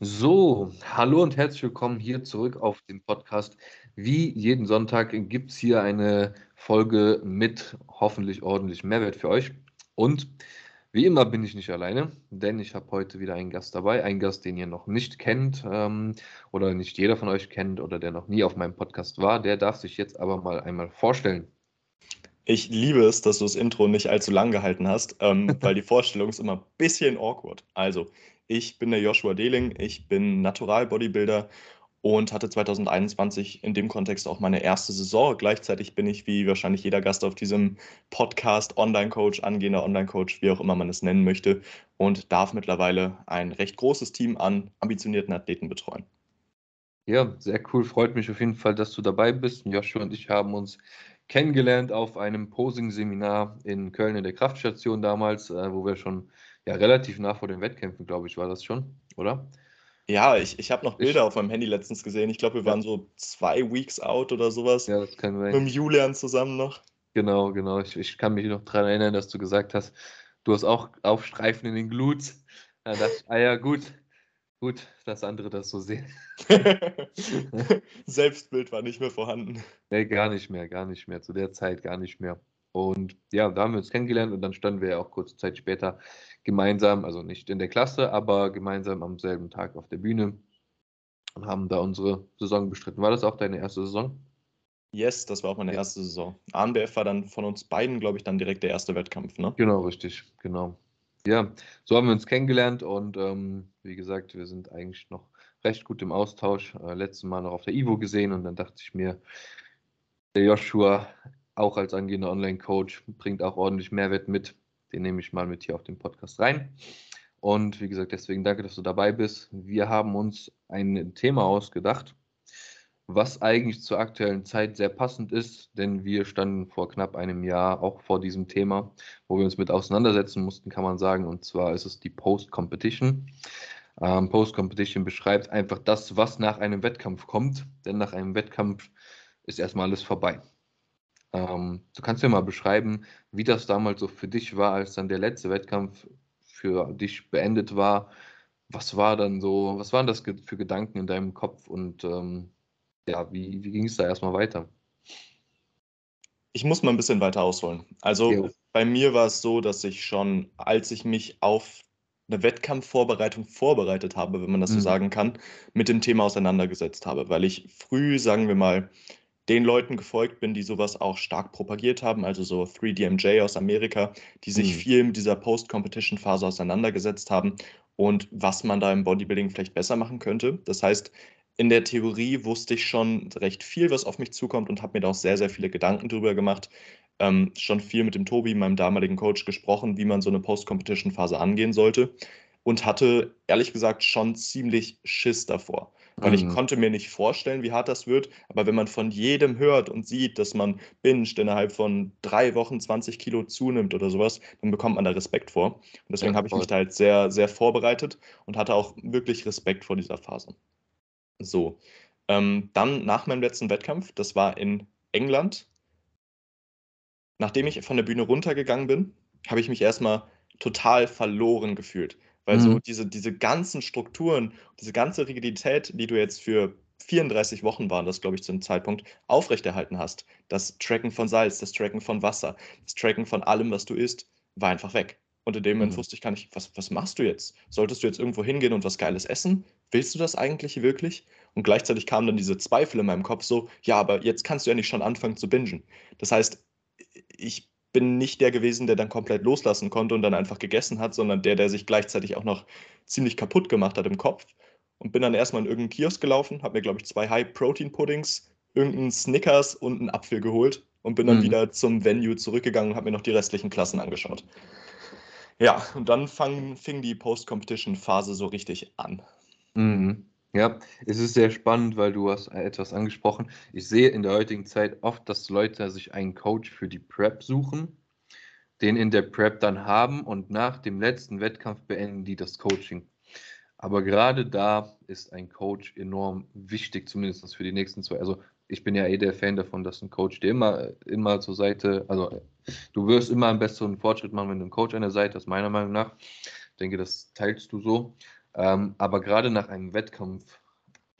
So, hallo und herzlich willkommen hier zurück auf dem Podcast. Wie jeden Sonntag gibt es hier eine Folge mit hoffentlich ordentlich Mehrwert für euch. Und wie immer bin ich nicht alleine, denn ich habe heute wieder einen Gast dabei. Einen Gast, den ihr noch nicht kennt ähm, oder nicht jeder von euch kennt oder der noch nie auf meinem Podcast war. Der darf sich jetzt aber mal einmal vorstellen. Ich liebe es, dass du das Intro nicht allzu lang gehalten hast, ähm, weil die Vorstellung ist immer ein bisschen awkward. Also, ich bin der Joshua Dehling, ich bin Natural-Bodybuilder und hatte 2021 in dem Kontext auch meine erste Saison. Gleichzeitig bin ich, wie wahrscheinlich jeder Gast auf diesem Podcast, Online-Coach, angehender Online-Coach, wie auch immer man es nennen möchte, und darf mittlerweile ein recht großes Team an ambitionierten Athleten betreuen. Ja, sehr cool. Freut mich auf jeden Fall, dass du dabei bist. Joshua und ich haben uns kennengelernt auf einem Posing-Seminar in Köln in der Kraftstation damals, äh, wo wir schon ja, relativ nah vor den Wettkämpfen, glaube ich, war das schon, oder? Ja, ich, ich habe noch Bilder ich, auf meinem Handy letztens gesehen. Ich glaube, wir waren so zwei Weeks out oder sowas. Ja, das kann sein. Mit dem Julian zusammen noch. Genau, genau. Ich, ich kann mich noch daran erinnern, dass du gesagt hast, du hast auch Aufstreifen in den Glutes. Da dachte ich, ah ja, gut, gut, dass andere das so sehen. Selbstbild war nicht mehr vorhanden. Nee, gar nicht mehr, gar nicht mehr. Zu der Zeit gar nicht mehr. Und ja, da haben wir uns kennengelernt und dann standen wir ja auch kurze Zeit später gemeinsam, also nicht in der Klasse, aber gemeinsam am selben Tag auf der Bühne und haben da unsere Saison bestritten. War das auch deine erste Saison? Yes, das war auch meine ja. erste Saison. ANBF war dann von uns beiden, glaube ich, dann direkt der erste Wettkampf, ne? Genau, richtig, genau. Ja, so haben wir uns kennengelernt und ähm, wie gesagt, wir sind eigentlich noch recht gut im Austausch. Äh, letztes Mal noch auf der Ivo gesehen und dann dachte ich mir, der Joshua auch als angehender Online-Coach, bringt auch ordentlich Mehrwert mit. Den nehme ich mal mit hier auf den Podcast rein. Und wie gesagt, deswegen danke, dass du dabei bist. Wir haben uns ein Thema ausgedacht, was eigentlich zur aktuellen Zeit sehr passend ist, denn wir standen vor knapp einem Jahr auch vor diesem Thema, wo wir uns mit auseinandersetzen mussten, kann man sagen. Und zwar ist es die Post-Competition. Ähm, Post-Competition beschreibt einfach das, was nach einem Wettkampf kommt, denn nach einem Wettkampf ist erstmal alles vorbei. Ähm, du kannst ja mal beschreiben, wie das damals so für dich war, als dann der letzte Wettkampf für dich beendet war. Was war dann so, was waren das für Gedanken in deinem Kopf und ähm, ja, wie, wie ging es da erstmal weiter? Ich muss mal ein bisschen weiter ausholen. Also jo. bei mir war es so, dass ich schon, als ich mich auf eine Wettkampfvorbereitung vorbereitet habe, wenn man das mhm. so sagen kann, mit dem Thema auseinandergesetzt habe, weil ich früh, sagen wir mal, den Leuten gefolgt bin, die sowas auch stark propagiert haben, also so 3DMJ aus Amerika, die sich mhm. viel mit dieser Post-Competition-Phase auseinandergesetzt haben und was man da im Bodybuilding vielleicht besser machen könnte. Das heißt, in der Theorie wusste ich schon recht viel, was auf mich zukommt und habe mir da auch sehr, sehr viele Gedanken drüber gemacht. Ähm, schon viel mit dem Tobi, meinem damaligen Coach, gesprochen, wie man so eine Post-Competition-Phase angehen sollte und hatte ehrlich gesagt schon ziemlich Schiss davor weil ich mhm. konnte mir nicht vorstellen, wie hart das wird. Aber wenn man von jedem hört und sieht, dass man binged innerhalb von drei Wochen 20 Kilo zunimmt oder sowas, dann bekommt man da Respekt vor. Und deswegen ja, habe ich mich da halt sehr, sehr vorbereitet und hatte auch wirklich Respekt vor dieser Phase. So, ähm, dann nach meinem letzten Wettkampf, das war in England, nachdem ich von der Bühne runtergegangen bin, habe ich mich erstmal total verloren gefühlt. Weil so mhm. diese, diese ganzen Strukturen, diese ganze Rigidität, die du jetzt für 34 Wochen waren das, glaube ich, zu dem Zeitpunkt, aufrechterhalten hast. Das Tracken von Salz, das Tracken von Wasser, das Tracken von allem, was du isst, war einfach weg. Und in dem Moment mhm. wusste ich gar nicht, was, was machst du jetzt? Solltest du jetzt irgendwo hingehen und was Geiles essen? Willst du das eigentlich wirklich? Und gleichzeitig kamen dann diese Zweifel in meinem Kopf so, ja, aber jetzt kannst du ja nicht schon anfangen zu bingen. Das heißt, ich bin nicht der gewesen, der dann komplett loslassen konnte und dann einfach gegessen hat, sondern der, der sich gleichzeitig auch noch ziemlich kaputt gemacht hat im Kopf. Und bin dann erstmal in irgendeinen Kiosk gelaufen, habe mir, glaube ich, zwei High-Protein-Puddings, irgendeinen Snickers und einen Apfel geholt und bin dann mhm. wieder zum Venue zurückgegangen und habe mir noch die restlichen Klassen angeschaut. Ja, und dann fang, fing die Post-Competition-Phase so richtig an. Mhm. Ja, es ist sehr spannend, weil du hast etwas angesprochen. Ich sehe in der heutigen Zeit oft, dass Leute sich einen Coach für die Prep suchen, den in der Prep dann haben und nach dem letzten Wettkampf beenden die das Coaching. Aber gerade da ist ein Coach enorm wichtig, zumindest für die nächsten zwei. Also ich bin ja eh der Fan davon, dass ein Coach dir immer, immer zur Seite, also du wirst immer einen besseren Fortschritt machen, wenn du einen Coach an der Seite hast, meiner Meinung nach. Ich denke, das teilst du so. Ähm, aber gerade nach einem Wettkampf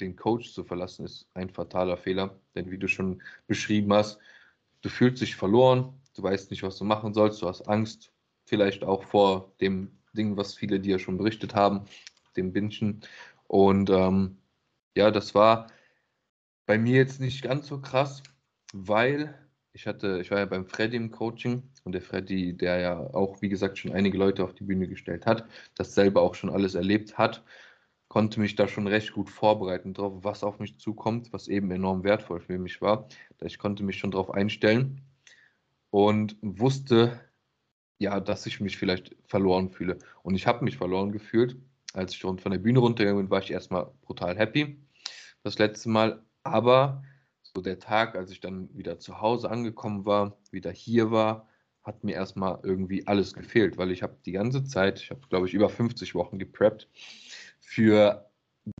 den Coach zu verlassen, ist ein fataler Fehler. Denn wie du schon beschrieben hast, du fühlst dich verloren, du weißt nicht, was du machen sollst, du hast Angst, vielleicht auch vor dem Ding, was viele dir schon berichtet haben, dem Binschen. Und ähm, ja, das war bei mir jetzt nicht ganz so krass, weil ich hatte, ich war ja beim Freddy im Coaching und der Freddy, der ja auch, wie gesagt, schon einige Leute auf die Bühne gestellt hat, das selber auch schon alles erlebt hat, konnte mich da schon recht gut vorbereiten darauf, was auf mich zukommt, was eben enorm wertvoll für mich war. Ich konnte mich schon darauf einstellen und wusste, ja, dass ich mich vielleicht verloren fühle. Und ich habe mich verloren gefühlt. Als ich von der Bühne runtergegangen bin, war ich erstmal brutal happy. Das letzte Mal. Aber so der Tag, als ich dann wieder zu Hause angekommen war, wieder hier war, hat mir erstmal irgendwie alles gefehlt, weil ich habe die ganze Zeit, ich habe glaube ich über 50 Wochen gepreppt, für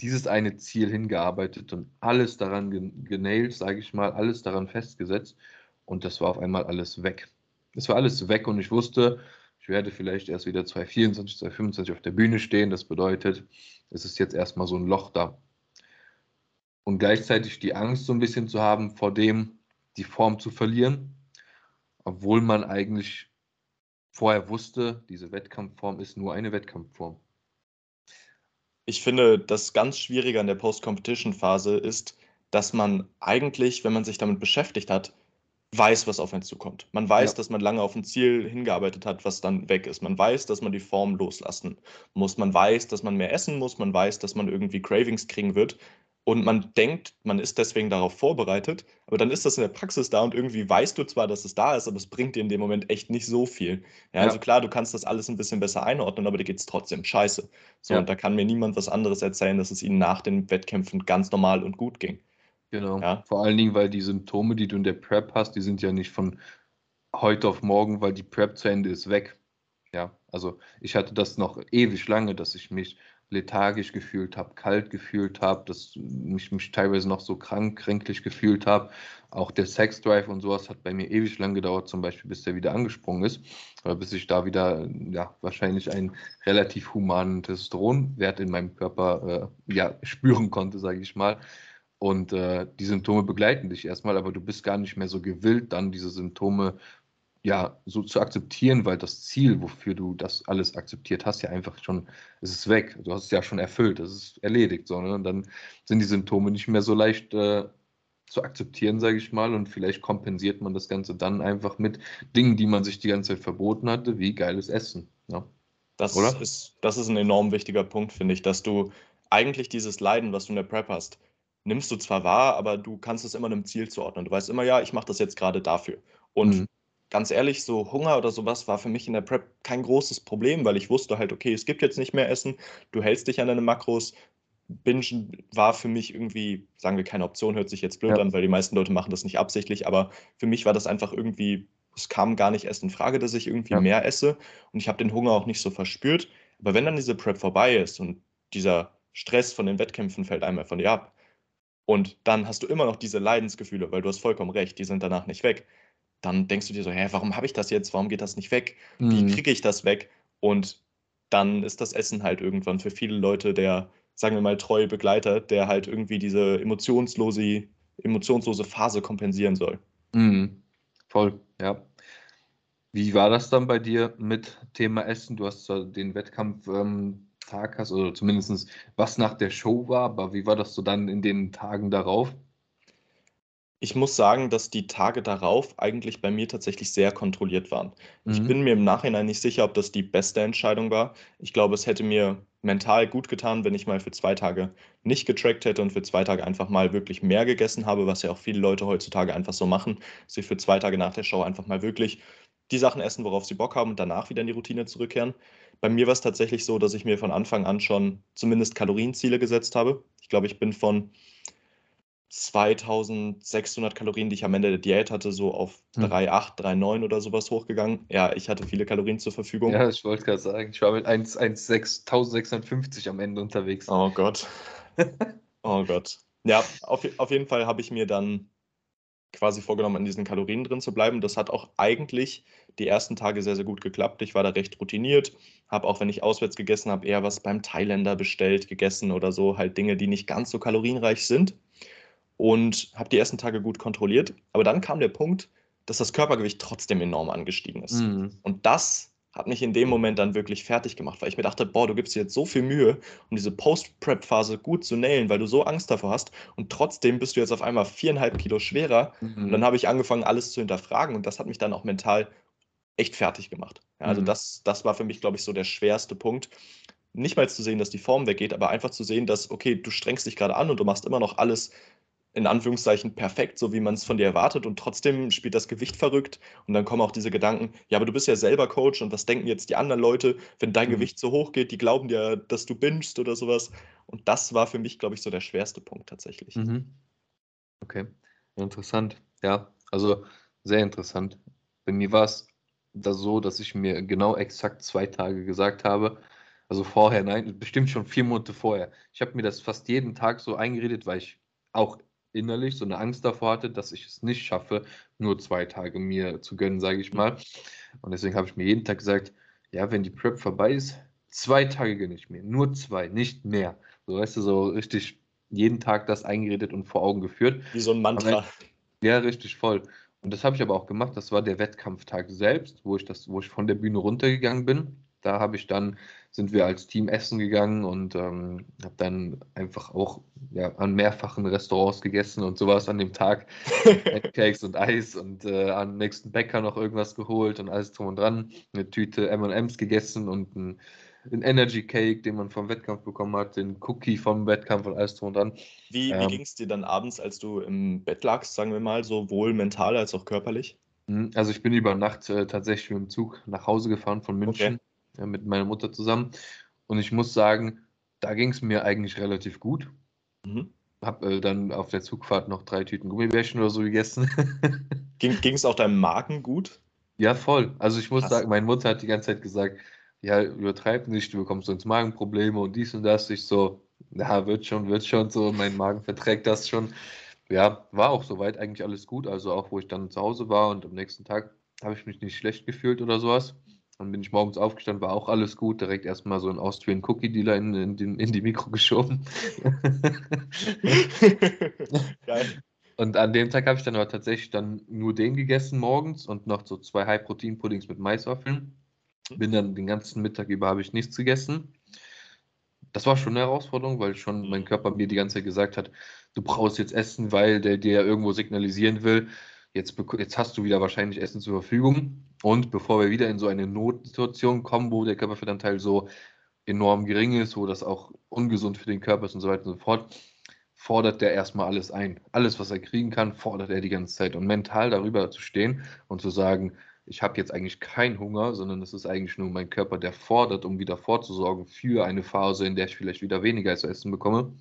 dieses eine Ziel hingearbeitet und alles daran genailt, sage ich mal, alles daran festgesetzt und das war auf einmal alles weg. Es war alles weg und ich wusste, ich werde vielleicht erst wieder 2024, 2025 auf der Bühne stehen. Das bedeutet, es ist jetzt erstmal so ein Loch da. Und gleichzeitig die Angst so ein bisschen zu haben, vor dem die Form zu verlieren, obwohl man eigentlich vorher wusste, diese Wettkampfform ist nur eine Wettkampfform. Ich finde, das ganz Schwierige an der Post-Competition-Phase ist, dass man eigentlich, wenn man sich damit beschäftigt hat, weiß, was auf einen zukommt. Man weiß, ja. dass man lange auf ein Ziel hingearbeitet hat, was dann weg ist. Man weiß, dass man die Form loslassen muss. Man weiß, dass man mehr essen muss. Man weiß, dass man irgendwie Cravings kriegen wird. Und man denkt, man ist deswegen darauf vorbereitet, aber dann ist das in der Praxis da und irgendwie weißt du zwar, dass es da ist, aber es bringt dir in dem Moment echt nicht so viel. Ja, ja. also klar, du kannst das alles ein bisschen besser einordnen, aber dir geht es trotzdem scheiße. So, ja. und da kann mir niemand was anderes erzählen, dass es ihnen nach den Wettkämpfen ganz normal und gut ging. Genau. Ja. Vor allen Dingen, weil die Symptome, die du in der Prep hast, die sind ja nicht von heute auf morgen, weil die Prep zu Ende ist, weg. Ja, also ich hatte das noch ewig lange, dass ich mich lethargisch gefühlt habe, kalt gefühlt habe, dass ich mich teilweise noch so krank, kränklich gefühlt habe. Auch der Sexdrive und sowas hat bei mir ewig lang gedauert, zum Beispiel, bis der wieder angesprungen ist, oder bis ich da wieder ja, wahrscheinlich einen relativ humanen Testosteronwert in meinem Körper äh, ja, spüren konnte, sage ich mal. Und äh, die Symptome begleiten dich erstmal, aber du bist gar nicht mehr so gewillt, dann diese Symptome ja so zu akzeptieren, weil das Ziel, wofür du das alles akzeptiert hast, ja einfach schon, es ist weg. Du hast es ja schon erfüllt, es ist erledigt. So, ne? Dann sind die Symptome nicht mehr so leicht äh, zu akzeptieren, sage ich mal. Und vielleicht kompensiert man das Ganze dann einfach mit Dingen, die man sich die ganze Zeit verboten hatte, wie geiles Essen. Ja? Das, Oder? Ist, das ist ein enorm wichtiger Punkt, finde ich, dass du eigentlich dieses Leiden, was du in der Prep hast, nimmst du zwar wahr, aber du kannst es immer einem Ziel zuordnen. Du weißt immer, ja, ich mache das jetzt gerade dafür. Und mhm. Ganz ehrlich, so Hunger oder sowas war für mich in der Prep kein großes Problem, weil ich wusste halt, okay, es gibt jetzt nicht mehr Essen, du hältst dich an deine Makros. Bingen war für mich irgendwie, sagen wir, keine Option, hört sich jetzt blöd ja. an, weil die meisten Leute machen das nicht absichtlich, aber für mich war das einfach irgendwie, es kam gar nicht erst in Frage, dass ich irgendwie ja. mehr esse und ich habe den Hunger auch nicht so verspürt. Aber wenn dann diese Prep vorbei ist und dieser Stress von den Wettkämpfen fällt einmal von dir ab, und dann hast du immer noch diese Leidensgefühle, weil du hast vollkommen recht, die sind danach nicht weg. Dann denkst du dir so, hä, warum habe ich das jetzt? Warum geht das nicht weg? Wie mhm. kriege ich das weg? Und dann ist das Essen halt irgendwann für viele Leute der, sagen wir mal, treue Begleiter, der halt irgendwie diese emotionslose, emotionslose Phase kompensieren soll. Mhm. Voll, ja. Wie war das dann bei dir mit Thema Essen? Du hast den Wettkampf ähm, Tag hast, oder zumindest was nach der Show war, aber wie war das so dann in den Tagen darauf? Ich muss sagen, dass die Tage darauf eigentlich bei mir tatsächlich sehr kontrolliert waren. Mhm. Ich bin mir im Nachhinein nicht sicher, ob das die beste Entscheidung war. Ich glaube, es hätte mir mental gut getan, wenn ich mal für zwei Tage nicht getrackt hätte und für zwei Tage einfach mal wirklich mehr gegessen habe, was ja auch viele Leute heutzutage einfach so machen, sie für zwei Tage nach der Show einfach mal wirklich die Sachen essen, worauf sie Bock haben und danach wieder in die Routine zurückkehren. Bei mir war es tatsächlich so, dass ich mir von Anfang an schon zumindest Kalorienziele gesetzt habe. Ich glaube, ich bin von 2600 Kalorien, die ich am Ende der Diät hatte, so auf hm. 3,8, 3,9 oder sowas hochgegangen. Ja, ich hatte viele Kalorien zur Verfügung. Ja, ich wollte gerade sagen, ich war mit 1650 am Ende unterwegs. Oh Gott. oh Gott. Ja, auf, auf jeden Fall habe ich mir dann quasi vorgenommen, in diesen Kalorien drin zu bleiben. Das hat auch eigentlich die ersten Tage sehr, sehr gut geklappt. Ich war da recht routiniert, habe auch, wenn ich auswärts gegessen habe, eher was beim Thailänder bestellt, gegessen oder so, halt Dinge, die nicht ganz so kalorienreich sind. Und habe die ersten Tage gut kontrolliert. Aber dann kam der Punkt, dass das Körpergewicht trotzdem enorm angestiegen ist. Mhm. Und das hat mich in dem Moment dann wirklich fertig gemacht, weil ich mir dachte, boah, du gibst dir jetzt so viel Mühe, um diese Post-Prep-Phase gut zu nailen, weil du so Angst davor hast und trotzdem bist du jetzt auf einmal viereinhalb Kilo schwerer mhm. und dann habe ich angefangen, alles zu hinterfragen und das hat mich dann auch mental echt fertig gemacht. Ja, also mhm. das, das war für mich, glaube ich, so der schwerste Punkt. Nicht mal zu sehen, dass die Form weggeht, aber einfach zu sehen, dass, okay, du strengst dich gerade an und du machst immer noch alles in Anführungszeichen perfekt, so wie man es von dir erwartet und trotzdem spielt das Gewicht verrückt und dann kommen auch diese Gedanken, ja, aber du bist ja selber Coach und was denken jetzt die anderen Leute, wenn dein mhm. Gewicht so hoch geht, die glauben dir, dass du bingst oder sowas und das war für mich, glaube ich, so der schwerste Punkt tatsächlich. Mhm. Okay, interessant. Ja, also sehr interessant. Bei mir war es da so, dass ich mir genau exakt zwei Tage gesagt habe, also vorher, nein, bestimmt schon vier Monate vorher. Ich habe mir das fast jeden Tag so eingeredet, weil ich auch innerlich so eine Angst davor hatte, dass ich es nicht schaffe, nur zwei Tage mir zu gönnen, sage ich mal. Und deswegen habe ich mir jeden Tag gesagt, ja, wenn die Prep vorbei ist, zwei Tage gönne ich mir, nur zwei, nicht mehr. So weißt du, so richtig jeden Tag das eingeredet und vor Augen geführt. Wie so ein Mantra. ja, richtig voll. Und das habe ich aber auch gemacht. Das war der Wettkampftag selbst, wo ich das, wo ich von der Bühne runtergegangen bin. Da habe ich dann sind wir als Team essen gegangen und ähm, habe dann einfach auch ja, an mehrfachen Restaurants gegessen und sowas an dem Tag. Cakes und Eis und äh, am nächsten Bäcker noch irgendwas geholt und alles drum und dran. Eine Tüte MMs gegessen und ein, ein, Energy Cake, den man vom Wettkampf bekommen hat, den Cookie vom Wettkampf und alles drum und dran. Wie, ähm, wie ging es dir dann abends, als du im Bett lagst, sagen wir mal, sowohl mental als auch körperlich? Hm, also ich bin über Nacht äh, tatsächlich mit dem Zug nach Hause gefahren von München. Okay ja, mit meiner Mutter zusammen. Und ich muss sagen, da ging es mir eigentlich relativ gut. Mhm. Hab äh, dann auf der Zugfahrt noch drei Tüten Gummibärchen oder so gegessen. ging es auch deinem Magen gut? Ja, voll. Also ich muss Krass. sagen, meine Mutter hat die ganze Zeit gesagt, ja, übertreib nicht, du bekommst sonst Magenprobleme und dies und das. Ich so, ja, wird schon, wird schon so, mein Magen verträgt das schon. Ja, war auch soweit eigentlich alles gut. Also auch, wo ich dann zu Hause war und am nächsten Tag habe ich mich nicht schlecht gefühlt oder sowas. Dann bin ich morgens aufgestanden, war auch alles gut. Direkt erstmal so einen Austrian Cookie Dealer in, in, in, in die Mikro geschoben. Geil. Und an dem Tag habe ich dann aber tatsächlich dann nur den gegessen morgens und noch so zwei High-Protein-Puddings mit Maiswaffeln. Bin dann den ganzen Mittag über habe ich nichts gegessen. Das war schon eine Herausforderung, weil schon mein Körper mir die ganze Zeit gesagt hat, du brauchst jetzt Essen, weil der dir irgendwo signalisieren will, Jetzt, jetzt hast du wieder wahrscheinlich Essen zur Verfügung. Und bevor wir wieder in so eine Notsituation kommen, wo der Körperfettanteil so enorm gering ist, wo das auch ungesund für den Körper ist und so weiter und so fort, fordert der erstmal alles ein. Alles, was er kriegen kann, fordert er die ganze Zeit. Und mental darüber zu stehen und zu sagen, ich habe jetzt eigentlich keinen Hunger, sondern es ist eigentlich nur mein Körper, der fordert, um wieder vorzusorgen für eine Phase, in der ich vielleicht wieder weniger zu essen bekomme.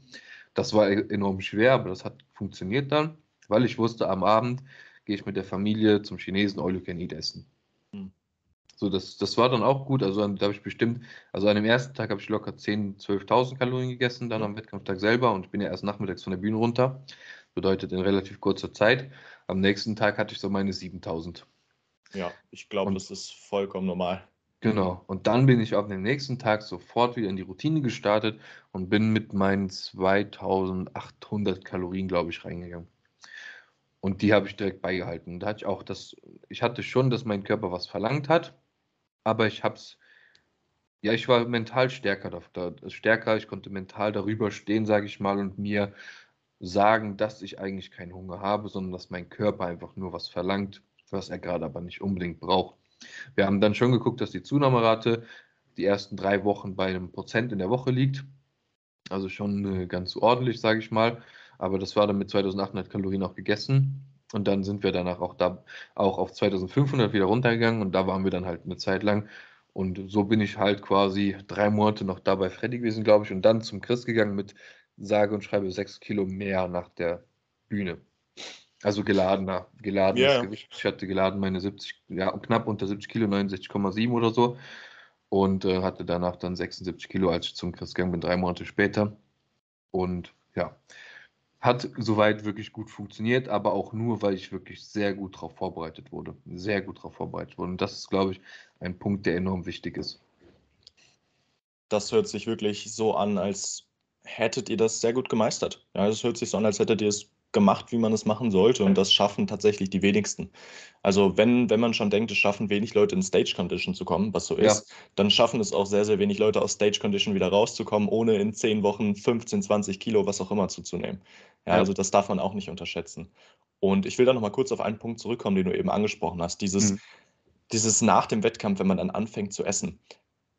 Das war enorm schwer, aber das hat funktioniert dann, weil ich wusste, am Abend gehe ich mit der Familie zum Chinesen All You Can Eat essen. So, das, das war dann auch gut. Also da habe ich bestimmt, also an dem ersten Tag habe ich locker 10.000, 12.000 Kalorien gegessen, dann am Wettkampftag selber und ich bin ja erst nachmittags von der Bühne runter. Bedeutet in relativ kurzer Zeit. Am nächsten Tag hatte ich so meine 7.000. Ja, ich glaube, das ist vollkommen normal. Genau. Und dann bin ich auf den nächsten Tag sofort wieder in die Routine gestartet und bin mit meinen 2800 Kalorien, glaube ich, reingegangen. Und die habe ich direkt beigehalten. Da hatte ich auch das, ich hatte schon, dass mein Körper was verlangt hat, aber ich habe es, ja, ich war mental stärker, stärker, ich konnte mental darüber stehen, sage ich mal, und mir sagen, dass ich eigentlich keinen Hunger habe, sondern dass mein Körper einfach nur was verlangt, was er gerade aber nicht unbedingt braucht. Wir haben dann schon geguckt, dass die Zunahmerate die ersten drei Wochen bei einem Prozent in der Woche liegt. Also schon äh, ganz ordentlich, sage ich mal. Aber das war dann mit 2800 Kalorien auch gegessen. Und dann sind wir danach auch da auch auf 2500 wieder runtergegangen und da waren wir dann halt eine Zeit lang. Und so bin ich halt quasi drei Monate noch da bei Freddy gewesen, glaube ich, und dann zum Chris gegangen mit sage und schreibe sechs Kilo mehr nach der Bühne. Also geladener, geladenes yeah. Gewicht. Ich hatte geladen meine 70, ja, knapp unter 70 Kilo, 69,7 oder so. Und äh, hatte danach dann 76 Kilo, als ich zum Chris gegangen bin, drei Monate später. Und ja, hat soweit wirklich gut funktioniert, aber auch nur, weil ich wirklich sehr gut darauf vorbereitet wurde. Sehr gut darauf vorbereitet wurde. Und das ist, glaube ich, ein Punkt, der enorm wichtig ist. Das hört sich wirklich so an, als hättet ihr das sehr gut gemeistert. Ja, es hört sich so an, als hättet ihr es gemacht, wie man es machen sollte. Und das schaffen tatsächlich die wenigsten. Also wenn, wenn man schon denkt, es schaffen wenig Leute in Stage Condition zu kommen, was so ist, ja. dann schaffen es auch sehr, sehr wenig Leute aus Stage Condition wieder rauszukommen, ohne in 10 Wochen 15, 20 Kilo, was auch immer zuzunehmen. Ja, ja. also das darf man auch nicht unterschätzen. Und ich will da nochmal kurz auf einen Punkt zurückkommen, den du eben angesprochen hast. Dieses, mhm. dieses nach dem Wettkampf, wenn man dann anfängt zu essen.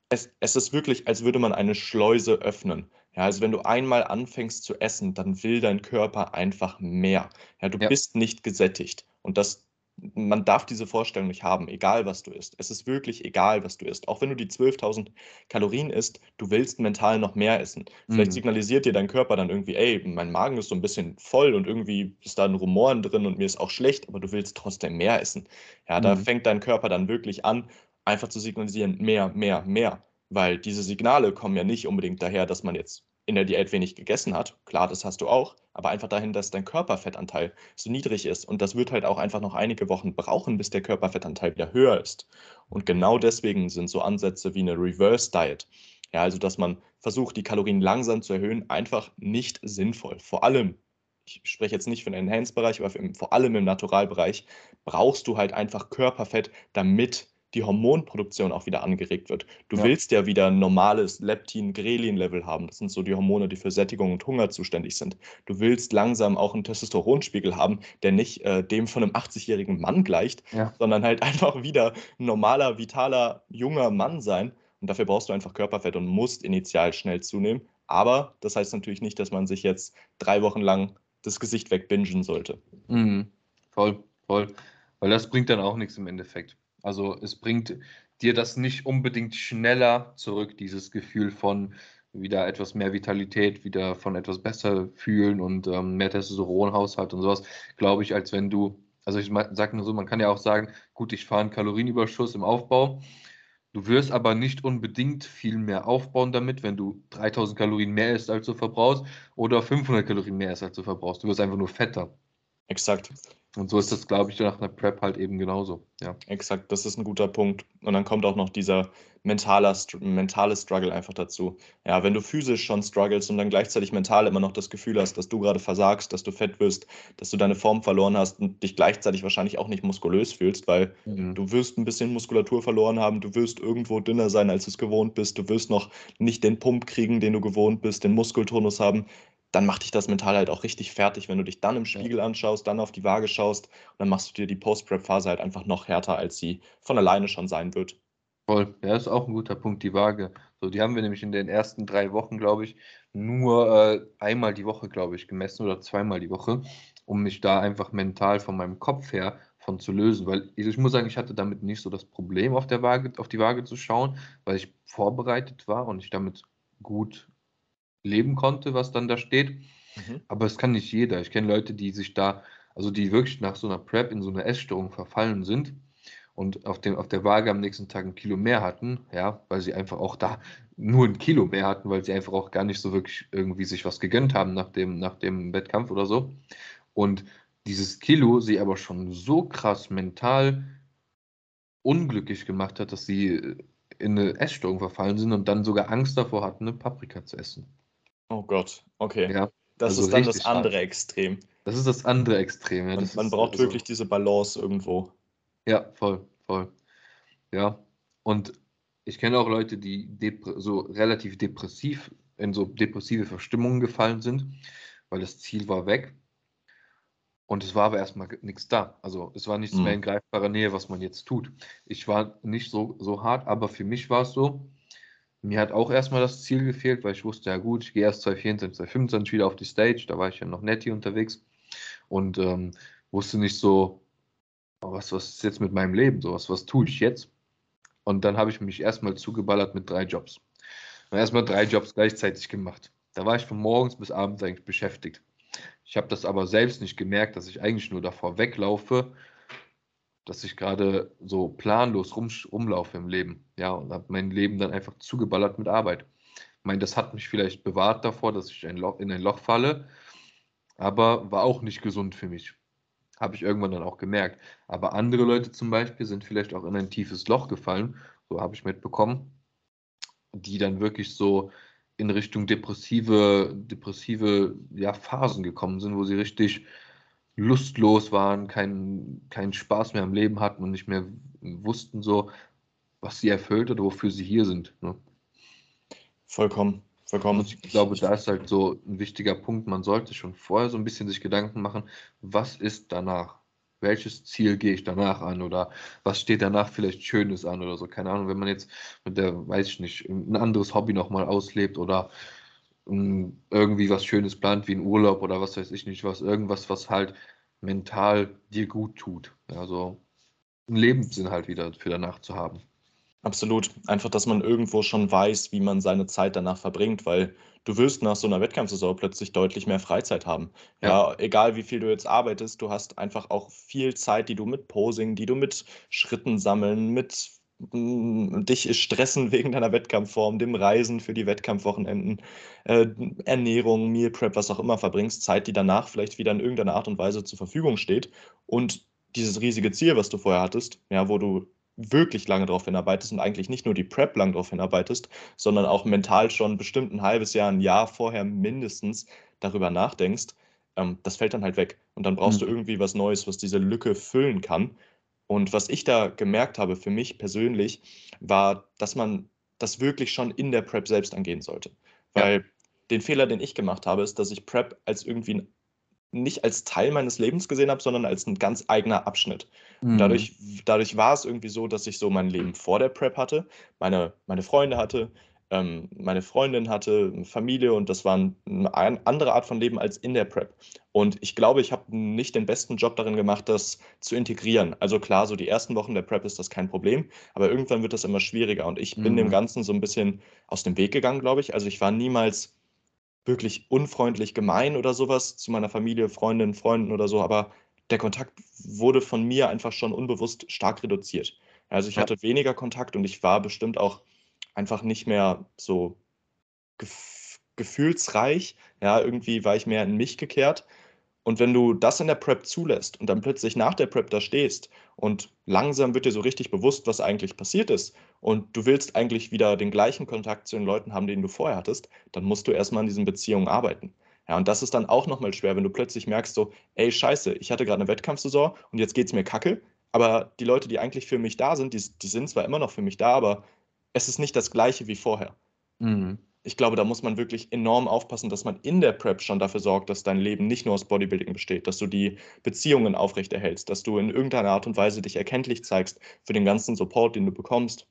Es, es ist wirklich, als würde man eine Schleuse öffnen. Ja, also wenn du einmal anfängst zu essen, dann will dein Körper einfach mehr. Ja, du ja. bist nicht gesättigt. Und das, man darf diese Vorstellung nicht haben, egal was du isst. Es ist wirklich egal, was du isst. Auch wenn du die 12.000 Kalorien isst, du willst mental noch mehr essen. Vielleicht mhm. signalisiert dir dein Körper dann irgendwie, ey, mein Magen ist so ein bisschen voll und irgendwie ist da ein Rumoren drin und mir ist auch schlecht, aber du willst trotzdem mehr essen. Ja, da mhm. fängt dein Körper dann wirklich an, einfach zu signalisieren, mehr, mehr, mehr. Weil diese Signale kommen ja nicht unbedingt daher, dass man jetzt in der Diät wenig gegessen hat. Klar, das hast du auch, aber einfach dahin, dass dein Körperfettanteil so niedrig ist. Und das wird halt auch einfach noch einige Wochen brauchen, bis der Körperfettanteil wieder höher ist. Und genau deswegen sind so Ansätze wie eine Reverse Diet, ja, also dass man versucht, die Kalorien langsam zu erhöhen, einfach nicht sinnvoll. Vor allem, ich spreche jetzt nicht für den Enhanced-Bereich, aber vor allem im Naturalbereich brauchst du halt einfach Körperfett, damit die Hormonproduktion auch wieder angeregt wird. Du ja. willst ja wieder ein normales Leptin-Grelin-Level haben. Das sind so die Hormone, die für Sättigung und Hunger zuständig sind. Du willst langsam auch einen Testosteronspiegel haben, der nicht äh, dem von einem 80-jährigen Mann gleicht, ja. sondern halt einfach wieder ein normaler, vitaler, junger Mann sein. Und dafür brauchst du einfach Körperfett und musst initial schnell zunehmen. Aber das heißt natürlich nicht, dass man sich jetzt drei Wochen lang das Gesicht wegbingen sollte. Mhm. Voll, voll. Weil das bringt dann auch nichts im Endeffekt. Also es bringt dir das nicht unbedingt schneller zurück, dieses Gefühl von wieder etwas mehr Vitalität, wieder von etwas besser fühlen und ähm, mehr Testosteronhaushalt und sowas, glaube ich, als wenn du, also ich sage nur so, man kann ja auch sagen, gut, ich fahre einen Kalorienüberschuss im Aufbau. Du wirst aber nicht unbedingt viel mehr aufbauen damit, wenn du 3000 Kalorien mehr isst, als du verbrauchst, oder 500 Kalorien mehr isst, als du verbrauchst. Du wirst einfach nur fetter. Exakt. Und so ist das, glaube ich, nach einer Prep halt eben genauso. Ja. Exakt, das ist ein guter Punkt. Und dann kommt auch noch dieser mentale, mentale Struggle einfach dazu. Ja, wenn du physisch schon struggles und dann gleichzeitig mental immer noch das Gefühl hast, dass du gerade versagst, dass du fett wirst, dass du deine Form verloren hast und dich gleichzeitig wahrscheinlich auch nicht muskulös fühlst, weil mhm. du wirst ein bisschen Muskulatur verloren haben, du wirst irgendwo dünner sein, als du es gewohnt bist, du wirst noch nicht den Pump kriegen, den du gewohnt bist, den Muskeltonus haben dann macht dich das mental halt auch richtig fertig, wenn du dich dann im Spiegel anschaust, dann auf die Waage schaust und dann machst du dir die Post-Prep-Phase halt einfach noch härter, als sie von alleine schon sein wird. Voll, ja, ist auch ein guter Punkt, die Waage. So, die haben wir nämlich in den ersten drei Wochen, glaube ich, nur äh, einmal die Woche, glaube ich, gemessen oder zweimal die Woche, um mich da einfach mental von meinem Kopf her von zu lösen. Weil ich, ich muss sagen, ich hatte damit nicht so das Problem, auf der Waage, auf die Waage zu schauen, weil ich vorbereitet war und ich damit gut leben konnte, was dann da steht. Mhm. Aber es kann nicht jeder. Ich kenne Leute, die sich da, also die wirklich nach so einer Prep in so eine Essstörung verfallen sind und auf, dem, auf der Waage am nächsten Tag ein Kilo mehr hatten, ja, weil sie einfach auch da nur ein Kilo mehr hatten, weil sie einfach auch gar nicht so wirklich irgendwie sich was gegönnt haben nach dem, nach dem Wettkampf oder so. Und dieses Kilo sie aber schon so krass mental unglücklich gemacht hat, dass sie in eine Essstörung verfallen sind und dann sogar Angst davor hatten, eine Paprika zu essen. Oh Gott, okay. Ja, das also ist dann das andere stark. Extrem. Das ist das andere Extrem. Ja. Man, man braucht also, wirklich diese Balance irgendwo. Ja, voll, voll. Ja, und ich kenne auch Leute, die so relativ depressiv in so depressive Verstimmungen gefallen sind, weil das Ziel war weg. Und es war aber erstmal nichts da. Also es war nichts mhm. mehr in greifbarer Nähe, was man jetzt tut. Ich war nicht so, so hart, aber für mich war es so, mir hat auch erstmal das Ziel gefehlt, weil ich wusste, ja gut, ich gehe erst 2024, 2025 wieder auf die Stage, da war ich ja noch netti unterwegs und ähm, wusste nicht so, oh, was, was ist jetzt mit meinem Leben, so was, was tue ich jetzt? Und dann habe ich mich erstmal zugeballert mit drei Jobs. Erstmal drei Jobs gleichzeitig gemacht. Da war ich von morgens bis abends eigentlich beschäftigt. Ich habe das aber selbst nicht gemerkt, dass ich eigentlich nur davor weglaufe dass ich gerade so planlos rum, rumlaufe im Leben. Ja, und habe mein Leben dann einfach zugeballert mit Arbeit. Ich meine, das hat mich vielleicht bewahrt davor, dass ich ein Loch, in ein Loch falle. aber war auch nicht gesund für mich. Habe ich irgendwann dann auch gemerkt. Aber andere Leute zum Beispiel sind vielleicht auch in ein tiefes Loch gefallen, so habe ich mitbekommen, die dann wirklich so in Richtung depressive, depressive ja, Phasen gekommen sind, wo sie richtig lustlos waren, keinen kein Spaß mehr am Leben hatten und nicht mehr wussten, so, was sie erfüllt oder wofür sie hier sind. Ne? Vollkommen. Vollkommen. Und ich glaube, da ist halt so ein wichtiger Punkt. Man sollte schon vorher so ein bisschen sich Gedanken machen, was ist danach? Welches Ziel gehe ich danach an? Oder was steht danach vielleicht Schönes an oder so? Keine Ahnung, wenn man jetzt mit der, weiß ich nicht, ein anderes Hobby nochmal auslebt oder irgendwie was Schönes plant, wie ein Urlaub oder was weiß ich nicht, was, irgendwas, was halt mental dir gut tut. Also einen Lebenssinn halt wieder für danach zu haben. Absolut. Einfach, dass man irgendwo schon weiß, wie man seine Zeit danach verbringt, weil du wirst nach so einer Wettkampfsaison plötzlich deutlich mehr Freizeit haben. Ja. ja, egal wie viel du jetzt arbeitest, du hast einfach auch viel Zeit, die du mit Posing, die du mit Schritten sammeln, mit dich stressen wegen deiner Wettkampfform, dem Reisen für die Wettkampfwochenenden, äh, Ernährung, Meal Prep, was auch immer verbringst, Zeit, die danach vielleicht wieder in irgendeiner Art und Weise zur Verfügung steht und dieses riesige Ziel, was du vorher hattest, ja, wo du wirklich lange darauf hinarbeitest und eigentlich nicht nur die Prep lang darauf hinarbeitest, sondern auch mental schon bestimmt ein halbes Jahr, ein Jahr vorher mindestens darüber nachdenkst, ähm, das fällt dann halt weg. Und dann brauchst mhm. du irgendwie was Neues, was diese Lücke füllen kann. Und was ich da gemerkt habe für mich persönlich, war, dass man das wirklich schon in der Prep selbst angehen sollte. Weil ja. den Fehler, den ich gemacht habe, ist, dass ich Prep als irgendwie ein nicht als Teil meines Lebens gesehen habe, sondern als ein ganz eigener Abschnitt. Mhm. Dadurch, dadurch war es irgendwie so, dass ich so mein Leben vor der Prep hatte, meine, meine Freunde hatte, ähm, meine Freundin hatte, Familie und das war eine andere Art von Leben als in der Prep. Und ich glaube, ich habe nicht den besten Job darin gemacht, das zu integrieren. Also klar, so die ersten Wochen der Prep ist das kein Problem, aber irgendwann wird das immer schwieriger und ich bin mhm. dem Ganzen so ein bisschen aus dem Weg gegangen, glaube ich. Also ich war niemals wirklich unfreundlich gemein oder sowas zu meiner Familie, Freundinnen, Freunden oder so, aber der Kontakt wurde von mir einfach schon unbewusst stark reduziert. Also ich ja. hatte weniger Kontakt und ich war bestimmt auch einfach nicht mehr so gef gefühlsreich. Ja, irgendwie war ich mehr in mich gekehrt und wenn du das in der Prep zulässt und dann plötzlich nach der Prep da stehst und langsam wird dir so richtig bewusst, was eigentlich passiert ist und du willst eigentlich wieder den gleichen Kontakt zu den Leuten haben, den du vorher hattest, dann musst du erstmal an diesen Beziehungen arbeiten. Ja, und das ist dann auch nochmal schwer, wenn du plötzlich merkst, so, ey, scheiße, ich hatte gerade eine Wettkampfsaison und jetzt geht es mir kacke, aber die Leute, die eigentlich für mich da sind, die, die sind zwar immer noch für mich da, aber es ist nicht das gleiche wie vorher. Mhm ich glaube, da muss man wirklich enorm aufpassen, dass man in der Prep schon dafür sorgt, dass dein Leben nicht nur aus Bodybuilding besteht, dass du die Beziehungen aufrechterhältst, dass du in irgendeiner Art und Weise dich erkenntlich zeigst für den ganzen Support, den du bekommst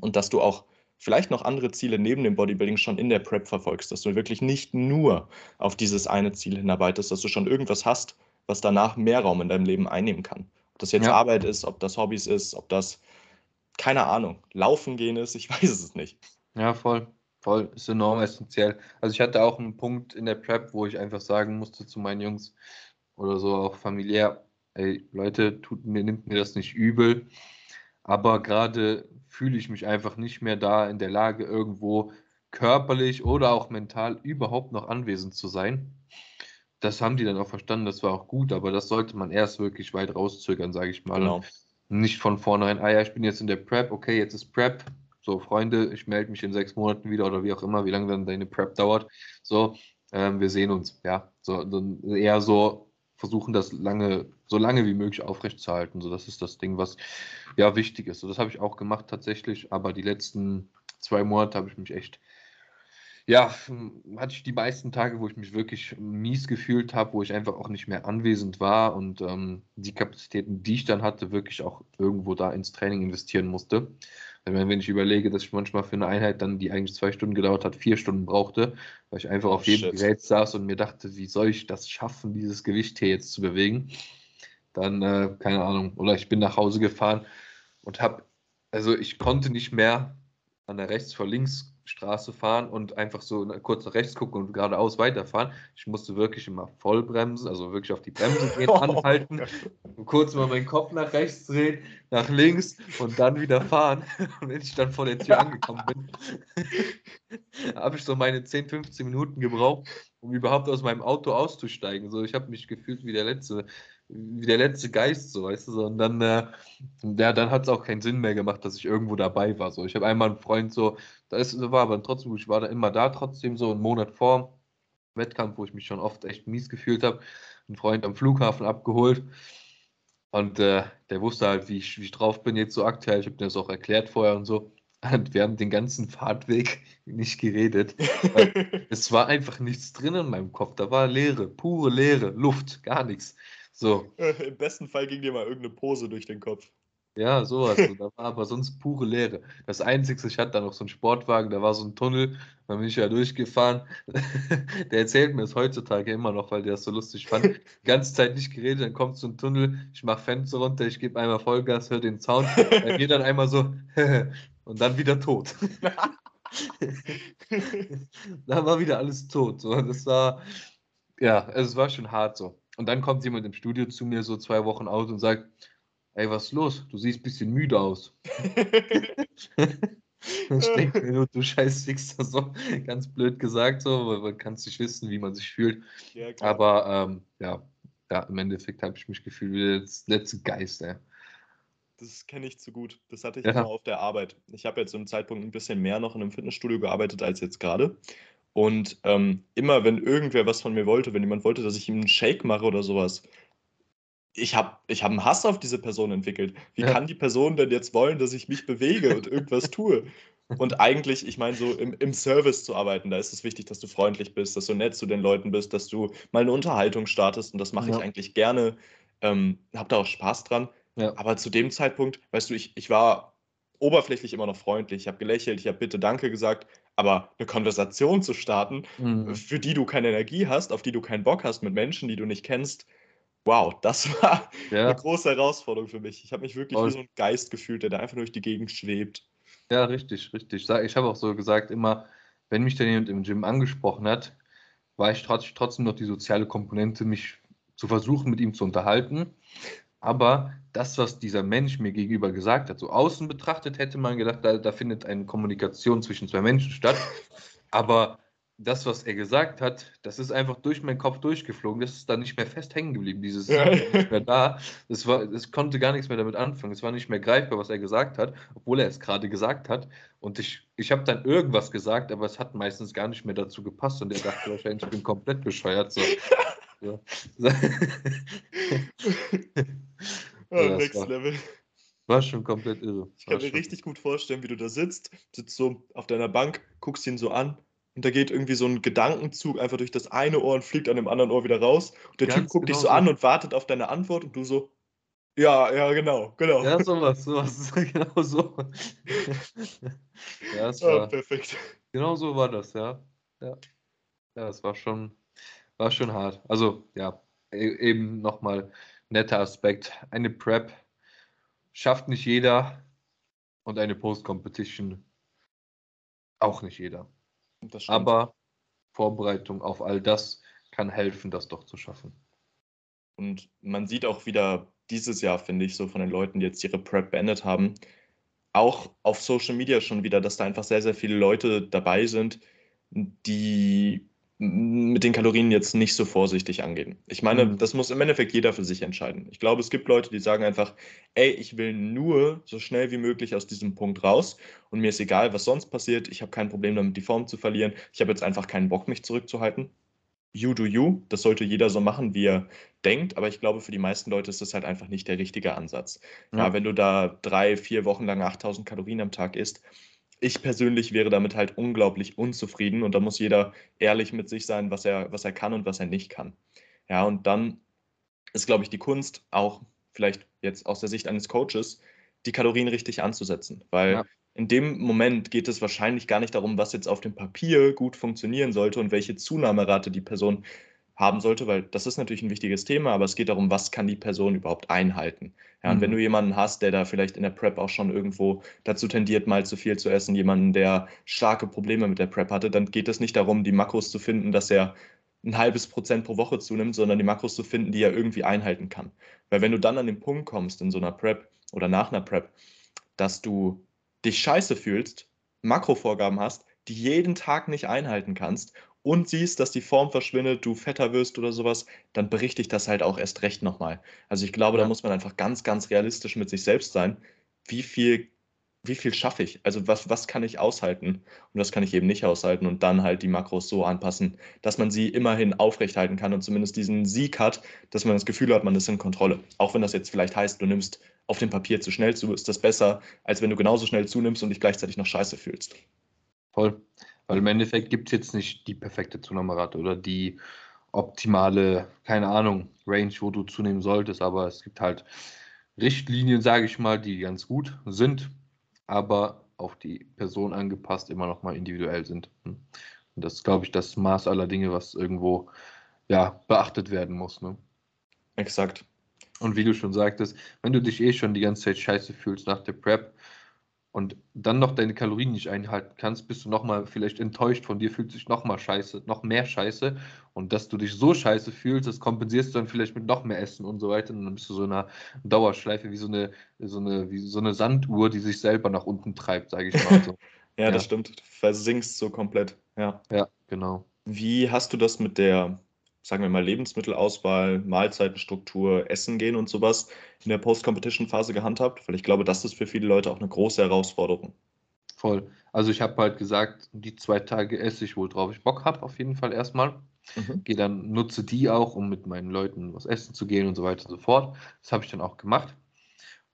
und dass du auch vielleicht noch andere Ziele neben dem Bodybuilding schon in der Prep verfolgst, dass du wirklich nicht nur auf dieses eine Ziel hinarbeitest, dass du schon irgendwas hast, was danach mehr Raum in deinem Leben einnehmen kann. Ob das jetzt ja. Arbeit ist, ob das Hobbys ist, ob das, keine Ahnung, Laufen gehen ist, ich weiß es nicht. Ja, voll. Voll, ist enorm essentiell. Also ich hatte auch einen Punkt in der Prep, wo ich einfach sagen musste zu meinen Jungs oder so auch familiär, ey Leute, tut mir, nimmt mir das nicht übel. Aber gerade fühle ich mich einfach nicht mehr da in der Lage, irgendwo körperlich oder auch mental überhaupt noch anwesend zu sein. Das haben die dann auch verstanden, das war auch gut, aber das sollte man erst wirklich weit rauszögern, sage ich mal. Genau. Nicht von vornherein, ah ja, ich bin jetzt in der Prep, okay, jetzt ist Prep, so, Freunde, ich melde mich in sechs Monaten wieder oder wie auch immer, wie lange dann deine Prep dauert. So, ähm, wir sehen uns. Ja, so, dann eher so versuchen, das lange, so lange wie möglich aufrechtzuerhalten. So, das ist das Ding, was ja wichtig ist. So, das habe ich auch gemacht tatsächlich, aber die letzten zwei Monate habe ich mich echt ja, hatte ich die meisten Tage, wo ich mich wirklich mies gefühlt habe, wo ich einfach auch nicht mehr anwesend war und ähm, die Kapazitäten, die ich dann hatte, wirklich auch irgendwo da ins Training investieren musste. Wenn ich überlege, dass ich manchmal für eine Einheit dann, die eigentlich zwei Stunden gedauert hat, vier Stunden brauchte, weil ich einfach oh, auf jedem shit. Gerät saß und mir dachte, wie soll ich das schaffen, dieses Gewicht hier jetzt zu bewegen? Dann, äh, keine Ahnung, oder ich bin nach Hause gefahren und habe, also ich konnte nicht mehr an der rechts vor links Straße fahren und einfach so kurz nach rechts gucken und geradeaus weiterfahren. Ich musste wirklich immer voll bremsen, also wirklich auf die Bremse gehen, anhalten, kurz mal meinen Kopf nach rechts drehen, nach links und dann wieder fahren. Und wenn ich dann vor der Tür angekommen bin, habe ich so meine 10, 15 Minuten gebraucht, um überhaupt aus meinem Auto auszusteigen. So, ich habe mich gefühlt wie der letzte, wie der letzte Geist, so weißt du. So. Und dann, äh, ja, dann hat es auch keinen Sinn mehr gemacht, dass ich irgendwo dabei war. So, ich habe einmal einen Freund so, da ist, war aber trotzdem, ich war da immer da, trotzdem so einen Monat vor Wettkampf, wo ich mich schon oft echt mies gefühlt habe, einen Freund am Flughafen abgeholt. Und äh, der wusste halt, wie ich, wie ich drauf bin jetzt so aktuell. Ich habe dir das auch erklärt vorher und so. Und wir haben den ganzen Fahrtweg nicht geredet. es war einfach nichts drin in meinem Kopf. Da war Leere, pure Leere, Luft, gar nichts. So. Im besten Fall ging dir mal irgendeine Pose durch den Kopf. Ja, sowas. So. Da war aber sonst pure Leere. Das Einzige, ich hatte da noch so einen Sportwagen, da war so ein Tunnel, da bin ich ja durchgefahren. Der erzählt mir das heutzutage immer noch, weil der das so lustig fand. Die ganze Zeit nicht geredet, dann kommt so ein Tunnel, ich mache Fenster runter, ich gebe einmal Vollgas, höre den Sound, er geht dann einmal so und dann wieder tot. da war wieder alles tot. So. Das war, ja, es war schon hart so. Und dann kommt jemand im Studio zu mir so zwei Wochen aus und sagt, ey, was ist los? Du siehst ein bisschen müde aus. ich denke mir nur, du scheiß Fixer, so ganz blöd gesagt, so, weil man kann nicht wissen, wie man sich fühlt. Ja, Aber ähm, ja, ja, im Endeffekt habe ich mich gefühlt wie der letzte Geist, ey. Das kenne ich zu gut. Das hatte ich ja. immer auf der Arbeit. Ich habe jetzt zu einem Zeitpunkt ein bisschen mehr noch in einem Fitnessstudio gearbeitet als jetzt gerade. Und ähm, immer, wenn irgendwer was von mir wollte, wenn jemand wollte, dass ich ihm einen Shake mache oder sowas, ich habe ich hab einen Hass auf diese Person entwickelt. Wie ja. kann die Person denn jetzt wollen, dass ich mich bewege und irgendwas tue? Und eigentlich, ich meine, so im, im Service zu arbeiten, da ist es wichtig, dass du freundlich bist, dass du nett zu den Leuten bist, dass du mal eine Unterhaltung startest. Und das mache ja. ich eigentlich gerne. Ähm, habe da auch Spaß dran. Ja. Aber zu dem Zeitpunkt, weißt du, ich, ich war oberflächlich immer noch freundlich. Ich habe gelächelt, ich habe bitte Danke gesagt. Aber eine Konversation zu starten, mhm. für die du keine Energie hast, auf die du keinen Bock hast, mit Menschen, die du nicht kennst, wow, das war ja. eine große Herausforderung für mich. Ich habe mich wirklich Und wie so ein Geist gefühlt, der da einfach durch die Gegend schwebt. Ja, richtig, richtig. Ich habe auch so gesagt, immer, wenn mich dann jemand im Gym angesprochen hat, war ich trotzdem noch die soziale Komponente, mich zu versuchen, mit ihm zu unterhalten. Aber das, was dieser Mensch mir gegenüber gesagt hat, so außen betrachtet, hätte man gedacht, da, da findet eine Kommunikation zwischen zwei Menschen statt. Aber das, was er gesagt hat, das ist einfach durch meinen Kopf durchgeflogen. Das ist dann nicht mehr fest hängen geblieben. Dieses ja. nicht mehr da. Das, war, das konnte gar nichts mehr damit anfangen. Es war nicht mehr greifbar, was er gesagt hat, obwohl er es gerade gesagt hat. Und ich, ich habe dann irgendwas gesagt, aber es hat meistens gar nicht mehr dazu gepasst. Und er dachte wahrscheinlich, ich bin komplett bescheuert. So. so. oh, next war, Level. War schon komplett irre. Ich kann war mir richtig gut vorstellen, wie du da sitzt, sitzt so auf deiner Bank, guckst ihn so an und da geht irgendwie so ein Gedankenzug einfach durch das eine Ohr und fliegt an dem anderen Ohr wieder raus. Und der Ganz Typ guckt genau dich so, so an und wartet auf deine Antwort und du so, ja, ja, genau, genau. Ja, sowas, sowas, genau so. ja, es war, oh, perfekt. Genau so war das, ja. Ja, ja es war schon, war schon hart. Also, ja, e-, eben nochmal netter Aspekt. Eine Prep schafft nicht jeder und eine Post-Competition auch nicht jeder. Aber Vorbereitung auf all das kann helfen, das doch zu schaffen. Und man sieht auch wieder dieses Jahr, finde ich, so von den Leuten, die jetzt ihre Prep beendet haben, auch auf Social Media schon wieder, dass da einfach sehr, sehr viele Leute dabei sind, die mit den Kalorien jetzt nicht so vorsichtig angehen. Ich meine, mhm. das muss im Endeffekt jeder für sich entscheiden. Ich glaube, es gibt Leute, die sagen einfach, ey, ich will nur so schnell wie möglich aus diesem Punkt raus und mir ist egal, was sonst passiert. Ich habe kein Problem damit, die Form zu verlieren. Ich habe jetzt einfach keinen Bock, mich zurückzuhalten. You do you. Das sollte jeder so machen, wie er denkt. Aber ich glaube, für die meisten Leute ist das halt einfach nicht der richtige Ansatz. Ja, ja wenn du da drei, vier Wochen lang 8000 Kalorien am Tag isst, ich persönlich wäre damit halt unglaublich unzufrieden und da muss jeder ehrlich mit sich sein, was er, was er kann und was er nicht kann. Ja, und dann ist, glaube ich, die Kunst auch vielleicht jetzt aus der Sicht eines Coaches, die Kalorien richtig anzusetzen, weil ja. in dem Moment geht es wahrscheinlich gar nicht darum, was jetzt auf dem Papier gut funktionieren sollte und welche Zunahmerate die Person haben sollte, weil das ist natürlich ein wichtiges Thema, aber es geht darum, was kann die Person überhaupt einhalten. Ja, und mhm. wenn du jemanden hast, der da vielleicht in der Prep auch schon irgendwo dazu tendiert, mal zu viel zu essen, jemanden, der starke Probleme mit der Prep hatte, dann geht es nicht darum, die Makros zu finden, dass er ein halbes Prozent pro Woche zunimmt, sondern die Makros zu finden, die er irgendwie einhalten kann. Weil wenn du dann an den Punkt kommst in so einer Prep oder nach einer Prep, dass du dich scheiße fühlst, Makrovorgaben hast, die jeden Tag nicht einhalten kannst und siehst, dass die Form verschwindet, du fetter wirst oder sowas, dann bricht dich das halt auch erst recht nochmal. Also ich glaube, da muss man einfach ganz, ganz realistisch mit sich selbst sein. Wie viel, wie viel schaffe ich? Also was, was kann ich aushalten? Und was kann ich eben nicht aushalten? Und dann halt die Makros so anpassen, dass man sie immerhin aufrechthalten kann und zumindest diesen Sieg hat, dass man das Gefühl hat, man ist in Kontrolle. Auch wenn das jetzt vielleicht heißt, du nimmst auf dem Papier zu schnell zu, ist das besser, als wenn du genauso schnell zunimmst und dich gleichzeitig noch scheiße fühlst. Voll. Weil im Endeffekt gibt es jetzt nicht die perfekte Zunahmerate oder die optimale, keine Ahnung, Range, wo du zunehmen solltest, aber es gibt halt Richtlinien, sage ich mal, die ganz gut sind, aber auf die Person angepasst immer noch mal individuell sind. Hm. Und das ist, glaube ich, das Maß aller Dinge, was irgendwo ja, beachtet werden muss. Ne? Exakt. Und wie du schon sagtest, wenn du dich eh schon die ganze Zeit scheiße fühlst nach der Prep und dann noch deine Kalorien nicht einhalten kannst, bist du nochmal vielleicht enttäuscht von dir, fühlt sich nochmal scheiße, noch mehr scheiße. Und dass du dich so scheiße fühlst, das kompensierst du dann vielleicht mit noch mehr Essen und so weiter. Und dann bist du so einer Dauerschleife wie so eine, so eine, wie so eine Sanduhr, die sich selber nach unten treibt, sage ich mal so. ja, ja, das stimmt. Du versinkst so komplett. Ja. Ja, genau. Wie hast du das mit der sagen wir mal, Lebensmittelauswahl, Mahlzeitenstruktur, Essen gehen und sowas in der Post-Competition-Phase gehandhabt? Weil ich glaube, das ist für viele Leute auch eine große Herausforderung. Voll. Also ich habe halt gesagt, die zwei Tage esse ich, worauf ich Bock habe, auf jeden Fall erstmal. Mhm. Gehe dann, nutze die auch, um mit meinen Leuten was essen zu gehen und so weiter und so fort. Das habe ich dann auch gemacht.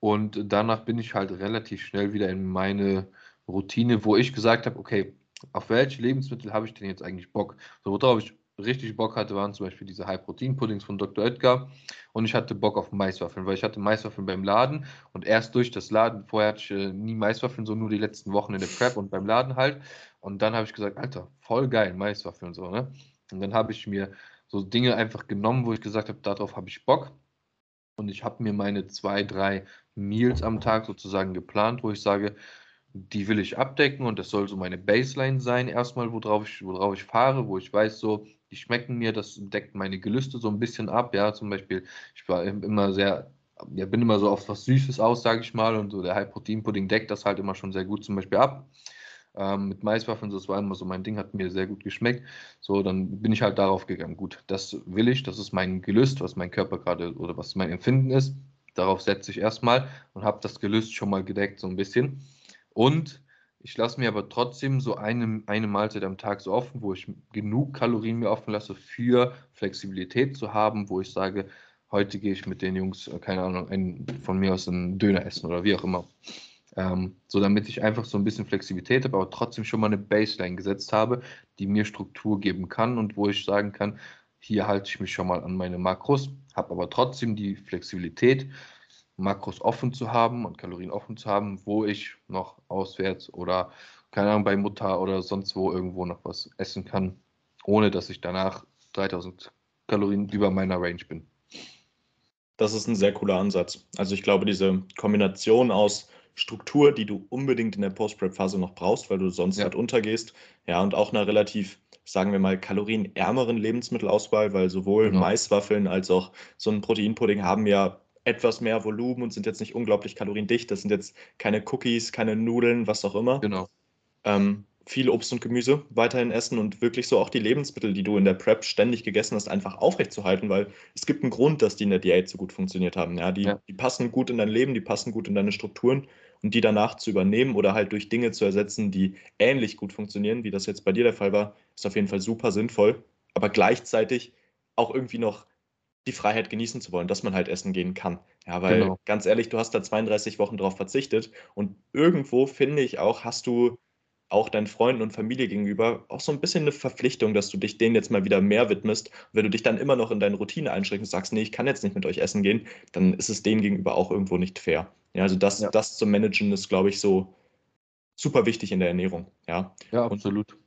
Und danach bin ich halt relativ schnell wieder in meine Routine, wo ich gesagt habe, okay, auf welche Lebensmittel habe ich denn jetzt eigentlich Bock? So, worauf ich richtig Bock hatte, waren zum Beispiel diese High-Protein-Puddings von Dr. Oetker. Und ich hatte Bock auf Maiswaffeln, weil ich hatte Maiswaffeln beim Laden und erst durch das Laden, vorher hatte ich äh, nie Maiswaffeln, so nur die letzten Wochen in der Prep und beim Laden halt. Und dann habe ich gesagt, Alter, voll geil, Maiswaffeln und so, ne? Und dann habe ich mir so Dinge einfach genommen, wo ich gesagt habe, darauf habe ich Bock. Und ich habe mir meine zwei, drei Meals am Tag sozusagen geplant, wo ich sage, die will ich abdecken und das soll so meine Baseline sein, erstmal, worauf ich, worauf ich fahre, wo ich weiß, so, die schmecken mir, das deckt meine Gelüste so ein bisschen ab. Ja, zum Beispiel, ich war immer sehr, ja, bin immer so auf was Süßes aus, sage ich mal, und so der High-Protein-Pudding deckt das halt immer schon sehr gut zum Beispiel ab. Ähm, mit Maiswaffeln, das war immer so mein Ding, hat mir sehr gut geschmeckt. So, dann bin ich halt darauf gegangen. Gut, das will ich, das ist mein Gelüst, was mein Körper gerade oder was mein Empfinden ist. Darauf setze ich erstmal und habe das Gelüst schon mal gedeckt, so ein bisschen. Und ich lasse mir aber trotzdem so eine, eine Mahlzeit am Tag so offen, wo ich genug Kalorien mir offen lasse für Flexibilität zu haben, wo ich sage, heute gehe ich mit den Jungs, äh, keine Ahnung, einen, von mir aus einen Döner essen oder wie auch immer. Ähm, so damit ich einfach so ein bisschen Flexibilität habe, aber trotzdem schon mal eine Baseline gesetzt habe, die mir Struktur geben kann und wo ich sagen kann, hier halte ich mich schon mal an meine Makros, habe aber trotzdem die Flexibilität, Makros offen zu haben und Kalorien offen zu haben, wo ich noch auswärts oder keine Ahnung bei Mutter oder sonst wo irgendwo noch was essen kann, ohne dass ich danach 3000 Kalorien über meiner Range bin. Das ist ein sehr cooler Ansatz. Also ich glaube, diese Kombination aus Struktur, die du unbedingt in der Post-Prep-Phase noch brauchst, weil du sonst ja. halt untergehst, ja, und auch einer relativ, sagen wir mal, kalorienärmeren Lebensmittelauswahl, weil sowohl genau. Maiswaffeln als auch so ein Proteinpudding haben ja etwas mehr Volumen und sind jetzt nicht unglaublich kaloriendicht. Das sind jetzt keine Cookies, keine Nudeln, was auch immer. Genau. Ähm, viel Obst und Gemüse weiterhin essen und wirklich so auch die Lebensmittel, die du in der Prep ständig gegessen hast, einfach aufrechtzuerhalten, weil es gibt einen Grund, dass die in der Diät so gut funktioniert haben. Ja, die, ja. die passen gut in dein Leben, die passen gut in deine Strukturen und die danach zu übernehmen oder halt durch Dinge zu ersetzen, die ähnlich gut funktionieren, wie das jetzt bei dir der Fall war, ist auf jeden Fall super sinnvoll, aber gleichzeitig auch irgendwie noch die Freiheit genießen zu wollen, dass man halt essen gehen kann. Ja, weil genau. ganz ehrlich, du hast da 32 Wochen drauf verzichtet und irgendwo finde ich auch, hast du auch deinen Freunden und Familie gegenüber auch so ein bisschen eine Verpflichtung, dass du dich denen jetzt mal wieder mehr widmest. wenn du dich dann immer noch in deine Routine einschränkst und sagst, nee, ich kann jetzt nicht mit euch essen gehen, dann ist es denen gegenüber auch irgendwo nicht fair. Ja, also das, ja. das zu managen ist, glaube ich, so super wichtig in der Ernährung. Ja, ja absolut. Und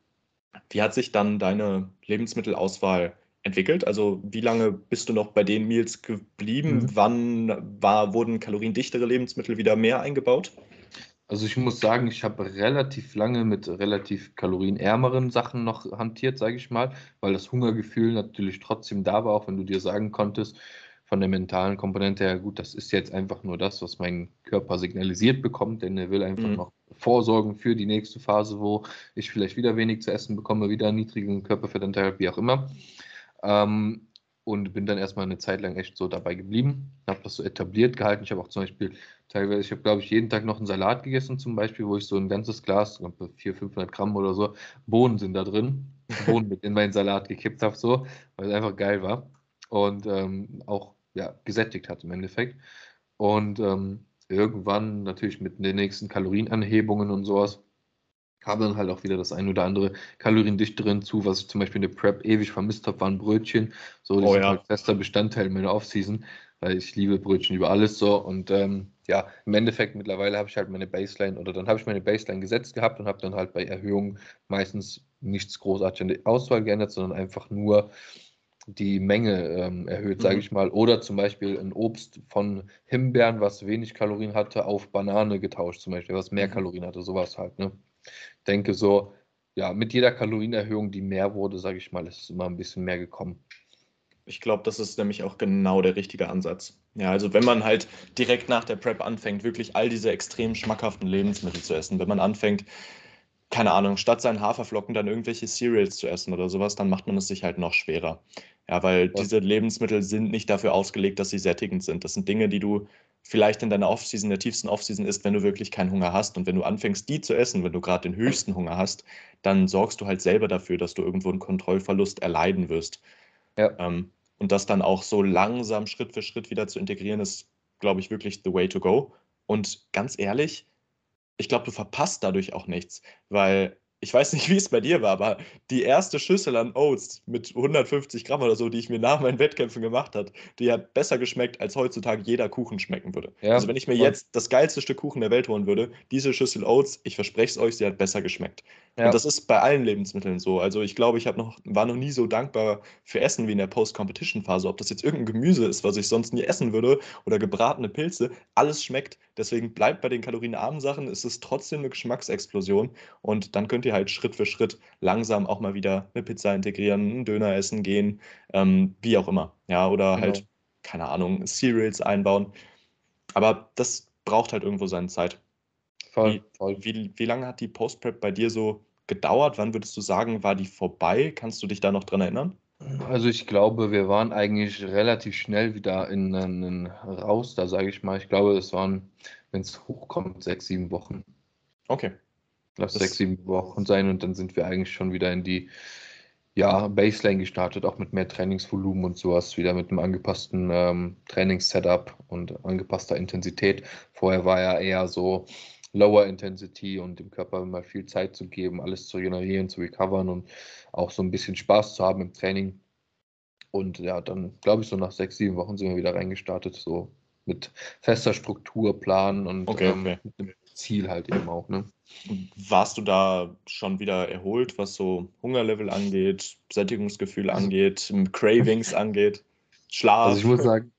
wie hat sich dann deine Lebensmittelauswahl entwickelt? Also wie lange bist du noch bei den Meals geblieben? Mhm. Wann war, wurden kaloriendichtere Lebensmittel wieder mehr eingebaut? Also ich muss sagen, ich habe relativ lange mit relativ kalorienärmeren Sachen noch hantiert, sage ich mal, weil das Hungergefühl natürlich trotzdem da war, auch wenn du dir sagen konntest, von der mentalen Komponente her, gut, das ist jetzt einfach nur das, was mein Körper signalisiert bekommt, denn er will einfach mhm. noch vorsorgen für die nächste Phase, wo ich vielleicht wieder wenig zu essen bekomme, wieder einen niedrigen Körperfettanteil, wie auch immer. Ähm, und bin dann erstmal eine Zeit lang echt so dabei geblieben, habe das so etabliert gehalten. Ich habe auch zum Beispiel teilweise, ich habe glaube ich jeden Tag noch einen Salat gegessen zum Beispiel, wo ich so ein ganzes Glas, 400, 500 Gramm oder so, Bohnen sind da drin, Bohnen mit in meinen Salat gekippt habe, so, weil es einfach geil war und ähm, auch ja, gesättigt hat im Endeffekt. Und ähm, irgendwann natürlich mit den nächsten Kalorienanhebungen und sowas kam dann halt auch wieder das ein oder andere kaloriendichteren zu, was ich zum Beispiel in der Prep ewig vermisst habe, waren Brötchen. So, die oh, sind ja. halt fester Bestandteil meiner Offseason, weil ich liebe Brötchen über alles so. Und ähm, ja, im Endeffekt mittlerweile habe ich halt meine Baseline oder dann habe ich meine Baseline gesetzt gehabt und habe dann halt bei Erhöhungen meistens nichts großartig an der Auswahl geändert, sondern einfach nur die Menge ähm, erhöht, mhm. sage ich mal. Oder zum Beispiel ein Obst von Himbeeren, was wenig Kalorien hatte, auf Banane getauscht, zum Beispiel, was mehr mhm. Kalorien hatte, sowas halt. Ne? Denke so, ja, mit jeder Kalorienerhöhung, die mehr wurde, sage ich mal, ist es immer ein bisschen mehr gekommen. Ich glaube, das ist nämlich auch genau der richtige Ansatz. Ja, also wenn man halt direkt nach der Prep anfängt, wirklich all diese extrem schmackhaften Lebensmittel zu essen, wenn man anfängt, keine Ahnung, statt seinen Haferflocken dann irgendwelche Cereals zu essen oder sowas, dann macht man es sich halt noch schwerer. Ja, weil ja. diese Lebensmittel sind nicht dafür ausgelegt, dass sie sättigend sind. Das sind Dinge, die du vielleicht in deiner Offseason, der tiefsten Offseason ist, wenn du wirklich keinen Hunger hast. Und wenn du anfängst, die zu essen, wenn du gerade den höchsten Hunger hast, dann sorgst du halt selber dafür, dass du irgendwo einen Kontrollverlust erleiden wirst. Ja. Ähm, und das dann auch so langsam Schritt für Schritt wieder zu integrieren, ist, glaube ich, wirklich the way to go. Und ganz ehrlich, ich glaube, du verpasst dadurch auch nichts, weil ich weiß nicht, wie es bei dir war, aber die erste Schüssel an Oats mit 150 Gramm oder so, die ich mir nach meinen Wettkämpfen gemacht habe, die hat besser geschmeckt, als heutzutage jeder Kuchen schmecken würde. Ja, also wenn ich mir jetzt das geilste Stück Kuchen der Welt holen würde, diese Schüssel Oats, ich verspreche es euch, sie hat besser geschmeckt. Ja. Und das ist bei allen Lebensmitteln so. Also ich glaube, ich noch, war noch nie so dankbar für Essen wie in der Post-Competition-Phase. Ob das jetzt irgendein Gemüse ist, was ich sonst nie essen würde, oder gebratene Pilze, alles schmeckt. Deswegen bleibt bei den kalorienarmen Sachen, ist es trotzdem eine Geschmacksexplosion. Und dann könnt ihr halt Schritt für Schritt langsam auch mal wieder eine Pizza integrieren, einen Döner essen gehen, ähm, wie auch immer. Ja, oder genau. halt, keine Ahnung, Cereals einbauen. Aber das braucht halt irgendwo seine Zeit. Voll, wie, voll. Wie, wie lange hat die Post-Prep bei dir so gedauert? Wann würdest du sagen, war die vorbei? Kannst du dich da noch dran erinnern? Also ich glaube, wir waren eigentlich relativ schnell wieder in, in raus, da sage ich mal. Ich glaube, es waren, wenn es hochkommt, sechs, sieben Wochen. Okay. Lass sechs, sieben Wochen sein und dann sind wir eigentlich schon wieder in die ja, Baseline gestartet, auch mit mehr Trainingsvolumen und sowas, wieder mit einem angepassten ähm, Trainingssetup und angepasster Intensität. Vorher war ja eher so, Lower Intensity und dem Körper mal viel Zeit zu geben, alles zu generieren, zu recovern und auch so ein bisschen Spaß zu haben im Training. Und ja, dann glaube ich, so nach sechs, sieben Wochen sind wir wieder reingestartet, so mit fester Struktur, Plan und okay, ähm, okay. mit dem Ziel halt eben auch. Ne? Warst du da schon wieder erholt, was so Hungerlevel angeht, Sättigungsgefühl also angeht, Cravings angeht, Schlaf? Also ich muss sagen,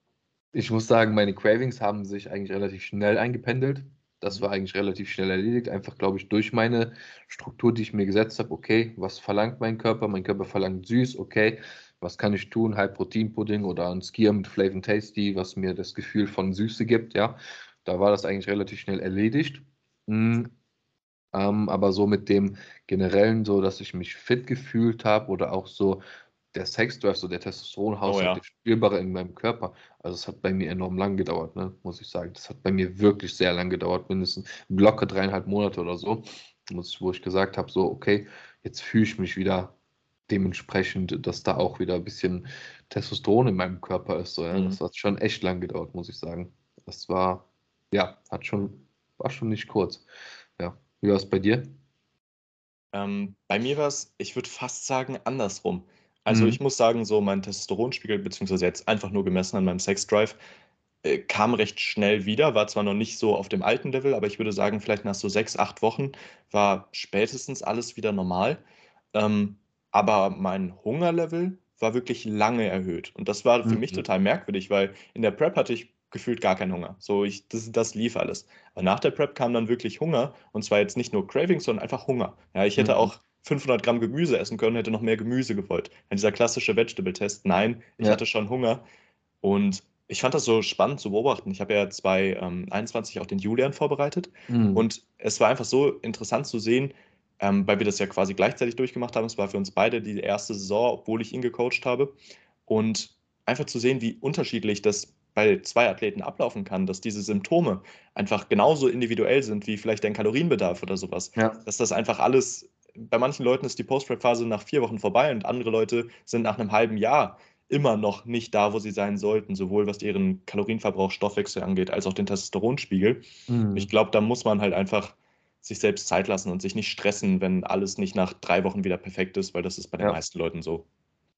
ich muss sagen, meine Cravings haben sich eigentlich relativ schnell eingependelt. Das war eigentlich relativ schnell erledigt, einfach glaube ich durch meine Struktur, die ich mir gesetzt habe. Okay, was verlangt mein Körper? Mein Körper verlangt süß, okay. Was kann ich tun? High Protein Pudding oder ein Skier mit Flavor Tasty, was mir das Gefühl von Süße gibt, ja. Da war das eigentlich relativ schnell erledigt. Mhm. Ähm, aber so mit dem generellen, so dass ich mich fit gefühlt habe oder auch so, der Sexdrive, so der Testosteronhaushalt, oh, ja. der Spielbare in meinem Körper, also es hat bei mir enorm lang gedauert, ne, muss ich sagen. Das hat bei mir wirklich sehr lang gedauert, mindestens locker dreieinhalb Monate oder so, wo ich gesagt habe, so, okay, jetzt fühle ich mich wieder dementsprechend, dass da auch wieder ein bisschen Testosteron in meinem Körper ist. So, ja. Mhm. Das hat schon echt lang gedauert, muss ich sagen. Das war, ja, hat schon, war schon nicht kurz. Ja. Wie war es bei dir? Ähm, bei mir war es, ich würde fast sagen, andersrum. Also, Mhm. ich muss sagen, so mein Testosteronspiegel, beziehungsweise jetzt einfach nur gemessen an meinem Sexdrive, äh, kam recht schnell wieder, war zwar noch nicht so auf dem alten Level, aber ich würde sagen, vielleicht nach so sechs, acht Wochen war spätestens alles wieder normal. Ähm, aber mein Hungerlevel war wirklich lange erhöht. Und das war für mich mhm. total merkwürdig, weil in der Prep hatte ich gefühlt gar keinen Hunger. So, ich, das, das lief alles. Aber nach der Prep kam dann wirklich Hunger. Und zwar jetzt nicht nur Cravings, sondern einfach Hunger. Ja, ich hätte Mhm. auch 500 Gramm Gemüse essen können, hätte noch mehr Gemüse gewollt. Ja, dieser klassische Vegetable-Test, nein, ich Ja. hatte schon Hunger. Und ich fand das so spannend zu beobachten. Ich habe ja 2021 ähm, auch den Julian vorbereitet mhm. und es war einfach so interessant zu sehen, ähm, weil wir das ja quasi gleichzeitig durchgemacht haben. Es war für uns beide die erste Saison, obwohl ich ihn gecoacht habe. Und einfach zu sehen, wie unterschiedlich das bei zwei Athleten ablaufen kann, dass diese Symptome einfach genauso individuell sind wie vielleicht dein Kalorienbedarf oder sowas. Ja. Dass das einfach alles, bei manchen Leuten ist die Post-Prep-Phase nach vier Wochen vorbei und andere Leute sind nach einem halben Jahr immer noch nicht da, wo sie sein sollten, sowohl was ihren Kalorienverbrauch, Stoffwechsel angeht, als auch den Testosteronspiegel. Mhm. Ich glaube, da muss man halt einfach sich selbst Zeit lassen und sich nicht stressen, wenn alles nicht nach drei Wochen wieder perfekt ist, weil das ist bei den ja. meisten Leuten so.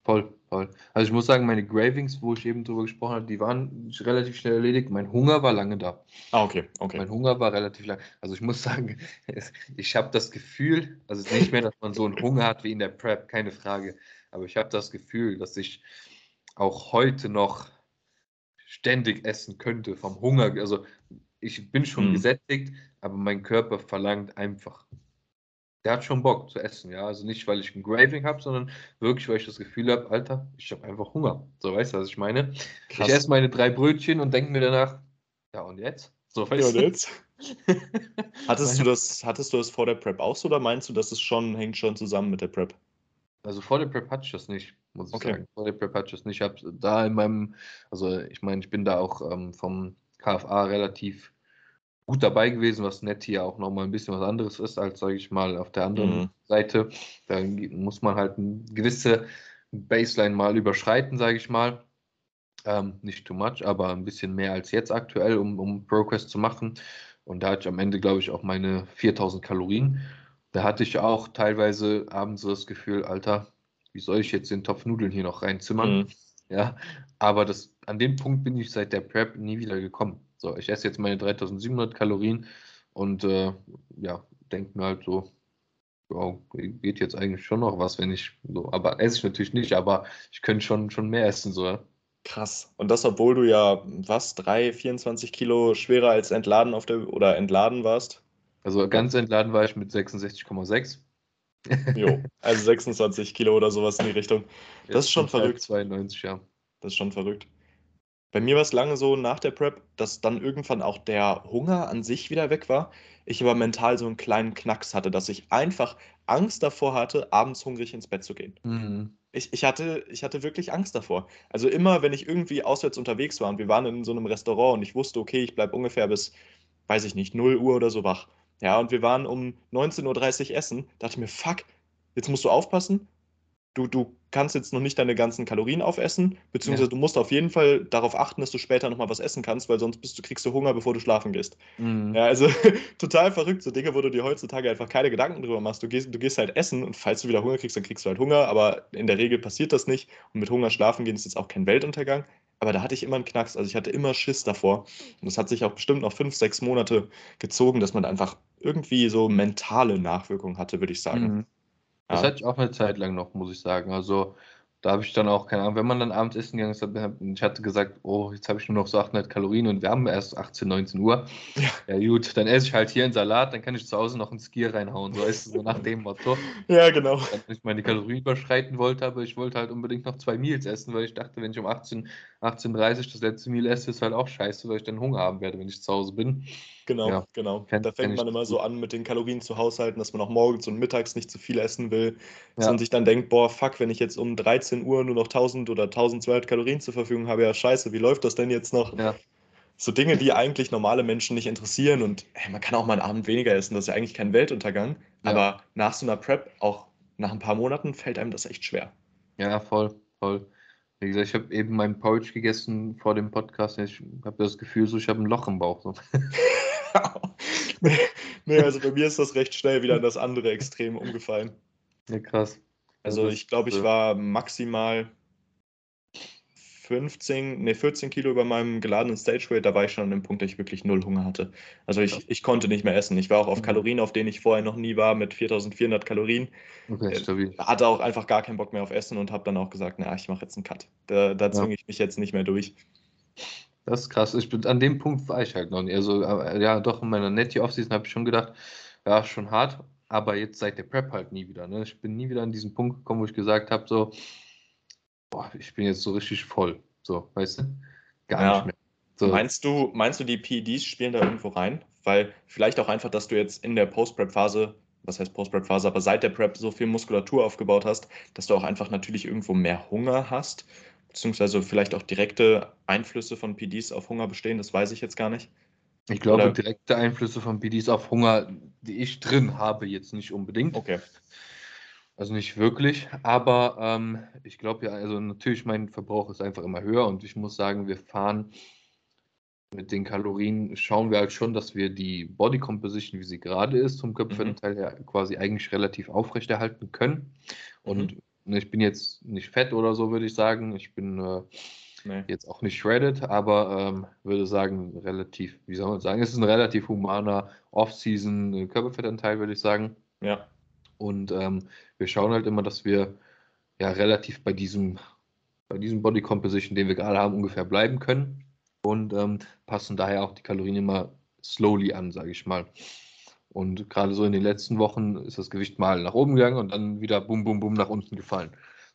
Voll, voll. Also ich muss sagen, meine Gravings, wo ich eben drüber gesprochen habe, die waren relativ schnell erledigt. Mein Hunger war lange da. Ah, okay, okay. Mein Hunger war relativ lang. Also ich muss sagen, ich habe das Gefühl, also nicht mehr, dass man so einen Hunger hat wie in der Prep, keine Frage. Aber ich habe das Gefühl, dass ich auch heute noch ständig essen könnte vom Hunger. Also ich bin schon hm. gesättigt, aber mein Körper verlangt einfach. Der hat schon Bock zu essen, ja. Also nicht, weil ich ein Graving habe, sondern wirklich, weil ich das Gefühl habe, Alter, ich habe einfach Hunger. So weißt du, was ich meine? Krass. Ich esse meine drei Brötchen und denke mir danach, ja und jetzt? So, weißt ja, und jetzt? hattest, du das, hattest du das vor der Prep auch so oder meinst du, dass es schon hängt schon zusammen mit der Prep? Also vor der Prep hatte ich das nicht, muss ich okay. sagen. Vor der Prep hatte ich das nicht. Ich habe da in meinem, also ich meine, ich bin da auch ähm, vom KFA relativ gut dabei gewesen, was nett hier auch nochmal ein bisschen was anderes ist, als, sage ich mal, auf der anderen mhm. Seite. Da muss man halt eine gewisse Baseline mal überschreiten, sage ich mal. Ähm, nicht too much, aber ein bisschen mehr als jetzt aktuell, um, um Progress zu machen. Und da hatte ich am Ende, glaube ich, auch meine 4000 Kalorien. Da hatte ich auch teilweise abends so das Gefühl, Alter, wie soll ich jetzt den Topf Nudeln hier noch reinzimmern? Mhm. Ja, aber das, an dem Punkt bin ich seit der Prep nie wieder gekommen. So, ich esse jetzt meine 3700 Kalorien und äh, ja, denke mir halt so, wow, geht jetzt eigentlich schon noch was, wenn ich so, aber esse ich natürlich nicht, aber ich könnte schon, schon mehr essen, so. Ja. Krass. Und das, obwohl du ja was, drei, 24 Kilo schwerer als entladen auf der oder entladen warst? Also ganz entladen war ich mit 66,6. Jo, also 26 Kilo oder sowas in die Richtung. Das ist schon verrückt. 92, ja. Das ist schon verrückt. Bei mir war es lange so nach der Prep, dass dann irgendwann auch der Hunger an sich wieder weg war. Ich aber mental so einen kleinen Knacks hatte, dass ich einfach Angst davor hatte, abends hungrig ins Bett zu gehen. Mhm. Ich, ich, hatte, ich hatte wirklich Angst davor. Also immer, wenn ich irgendwie auswärts unterwegs war und wir waren in so einem Restaurant und ich wusste, okay, ich bleibe ungefähr bis, weiß ich nicht, 0 Uhr oder so wach. Ja, und wir waren um 19.30 Uhr essen, dachte ich mir, fuck, jetzt musst du aufpassen, du, du kannst jetzt noch nicht deine ganzen Kalorien aufessen, beziehungsweise ja. du musst auf jeden Fall darauf achten, dass du später nochmal was essen kannst, weil sonst bist du, kriegst du Hunger, bevor du schlafen gehst. Mhm. Ja, also total verrückt, so Dinge, wo du dir heutzutage einfach keine Gedanken drüber machst. Du gehst, du gehst halt essen und falls du wieder Hunger kriegst, dann kriegst du halt Hunger, aber in der Regel passiert das nicht. Und mit Hunger schlafen gehen ist jetzt auch kein Weltuntergang. Aber da hatte ich immer einen Knacks, also ich hatte immer Schiss davor. Und das hat sich auch bestimmt noch fünf, sechs Monate gezogen, dass man einfach irgendwie so mentale Nachwirkungen hatte, würde ich sagen. Mhm. Das Ja. hatte ich auch eine Zeit lang noch, muss ich sagen. Also, da habe ich dann auch keine Ahnung, wenn man dann abends essen gegangen ist, ich hatte gesagt: „Oh, jetzt habe ich nur noch so 800 Kalorien und wir haben erst 18, 19 Uhr. Ja. Ja gut, dann esse ich halt hier einen Salat, dann kann ich zu Hause noch 'n Skier reinhauen, so weißt du, so nach dem Motto. Ja, genau. Dass ich meine Kalorien überschreiten wollte, aber ich wollte halt unbedingt noch zwei Meals essen, weil ich dachte, wenn ich um 18 18:30 das letzte Meal esse, ist halt auch scheiße, weil ich dann Hunger haben werde, wenn ich zu Hause bin. Genau, ja, genau. Da fängt man immer so an, mit den Kalorien zu haushalten, dass man auch morgens und mittags nicht zu viel essen will. Dass ja. man sich dann denkt, boah, fuck, wenn ich jetzt um 13 Uhr nur noch 1000 oder 1200 Kalorien zur Verfügung habe, ja scheiße, wie läuft das denn jetzt noch? Ja. So Dinge, die eigentlich normale Menschen nicht interessieren und ey, man kann auch mal einen Abend weniger essen, das ist ja eigentlich kein Weltuntergang. Aber nach so einer Prep, auch nach ein paar Monaten, fällt einem das echt schwer. Ja, voll, voll. Wie gesagt, ich habe eben meinen Porridge gegessen vor dem Podcast. Ich habe das Gefühl, so ich habe ein Loch im Bauch. So. nee, nee, also bei mir ist das recht schnell wieder in das andere Extrem umgefallen. Ja, krass. Also ich glaube, ich war maximal 15, nee, 14 Kilo über meinem geladenen Stageweight, da war ich schon an dem Punkt, dass ich wirklich null Hunger hatte. Also ich, ich konnte nicht mehr essen. Ich war auch auf mhm. Kalorien, auf denen ich vorher noch nie war, mit 4400 Kalorien. Okay, äh, stabil. Hatte auch einfach gar keinen Bock mehr auf Essen und habe dann auch gesagt, na, ich mache jetzt einen Cut. Da, da zwinge ja. ich mich jetzt nicht mehr durch. Das ist krass. Ich bin, an dem Punkt war ich halt noch nicht. Also, ja, doch, in meiner Netty Offseason habe ich schon gedacht, ja, schon hart, aber jetzt seit der Prep halt nie wieder. Ne? Ich bin nie wieder an diesen Punkt gekommen, wo ich gesagt habe, so, boah, ich bin jetzt so richtig voll. So, weißt du? gar ja. nicht mehr. So. Meinst du, meinst du, die PEDs spielen da irgendwo rein? Weil vielleicht auch einfach, dass du jetzt in der Post-Prep-Phase, was heißt Post-Prep-Phase, aber seit der Prep so viel Muskulatur aufgebaut hast, dass du auch einfach natürlich irgendwo mehr Hunger hast, beziehungsweise vielleicht auch direkte Einflüsse von PEDs auf Hunger bestehen, das weiß ich jetzt gar nicht. Ich glaube, Oder? direkte Einflüsse von PEDs auf Hunger, die ich drin habe, jetzt nicht unbedingt. Okay. Also nicht wirklich, aber ähm, ich glaube ja, also natürlich mein Verbrauch ist einfach immer höher und ich muss sagen, wir fahren mit den Kalorien, schauen wir halt schon, dass wir die Body Composition, wie sie gerade ist, vom Körperfettanteil mhm. her quasi eigentlich relativ aufrechterhalten können. Und mhm. ich bin jetzt nicht fett oder so, würde ich sagen. Ich bin äh, nee. jetzt auch nicht shredded, aber ähm, würde sagen, relativ, wie soll man sagen, es ist ein relativ humaner Off-Season Körperfettanteil, würde ich sagen. Ja. Und ähm, wir schauen halt immer, dass wir ja relativ bei diesem, bei diesem Body Composition, den wir gerade haben, ungefähr bleiben können. Und ähm, passen daher auch die Kalorien immer slowly an, sage ich mal. Und gerade so in den letzten Wochen ist das Gewicht mal nach oben gegangen und dann wieder bum, bum, bum nach unten gefallen.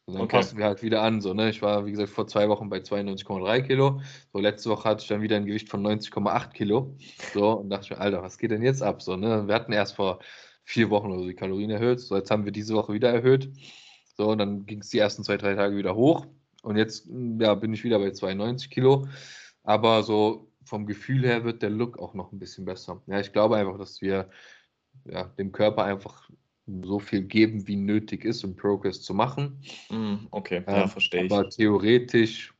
Und dann okay. passen wir halt wieder an. So, ne? Ich war, wie gesagt, vor zwei Wochen bei 92,3 Kilo. So, letzte Woche hatte ich dann wieder ein Gewicht von 90,8 Kilo. So, und dachte ich mir, Alter, was geht denn jetzt ab? So, ne? Wir hatten erst vor vier Wochen oder so die Kalorien erhöht. So, jetzt haben wir diese Woche wieder erhöht. So, und dann ging es die ersten zwei, drei Tage wieder hoch. Und jetzt ja, bin ich wieder bei 92 Kilo. Aber so vom Gefühl her wird der Look auch noch ein bisschen besser. Ja, ich glaube einfach, dass wir ja, dem Körper einfach so viel geben, wie nötig ist, um Progress zu machen. Mm, okay, ja, ähm, verstehe ich. Aber theoretisch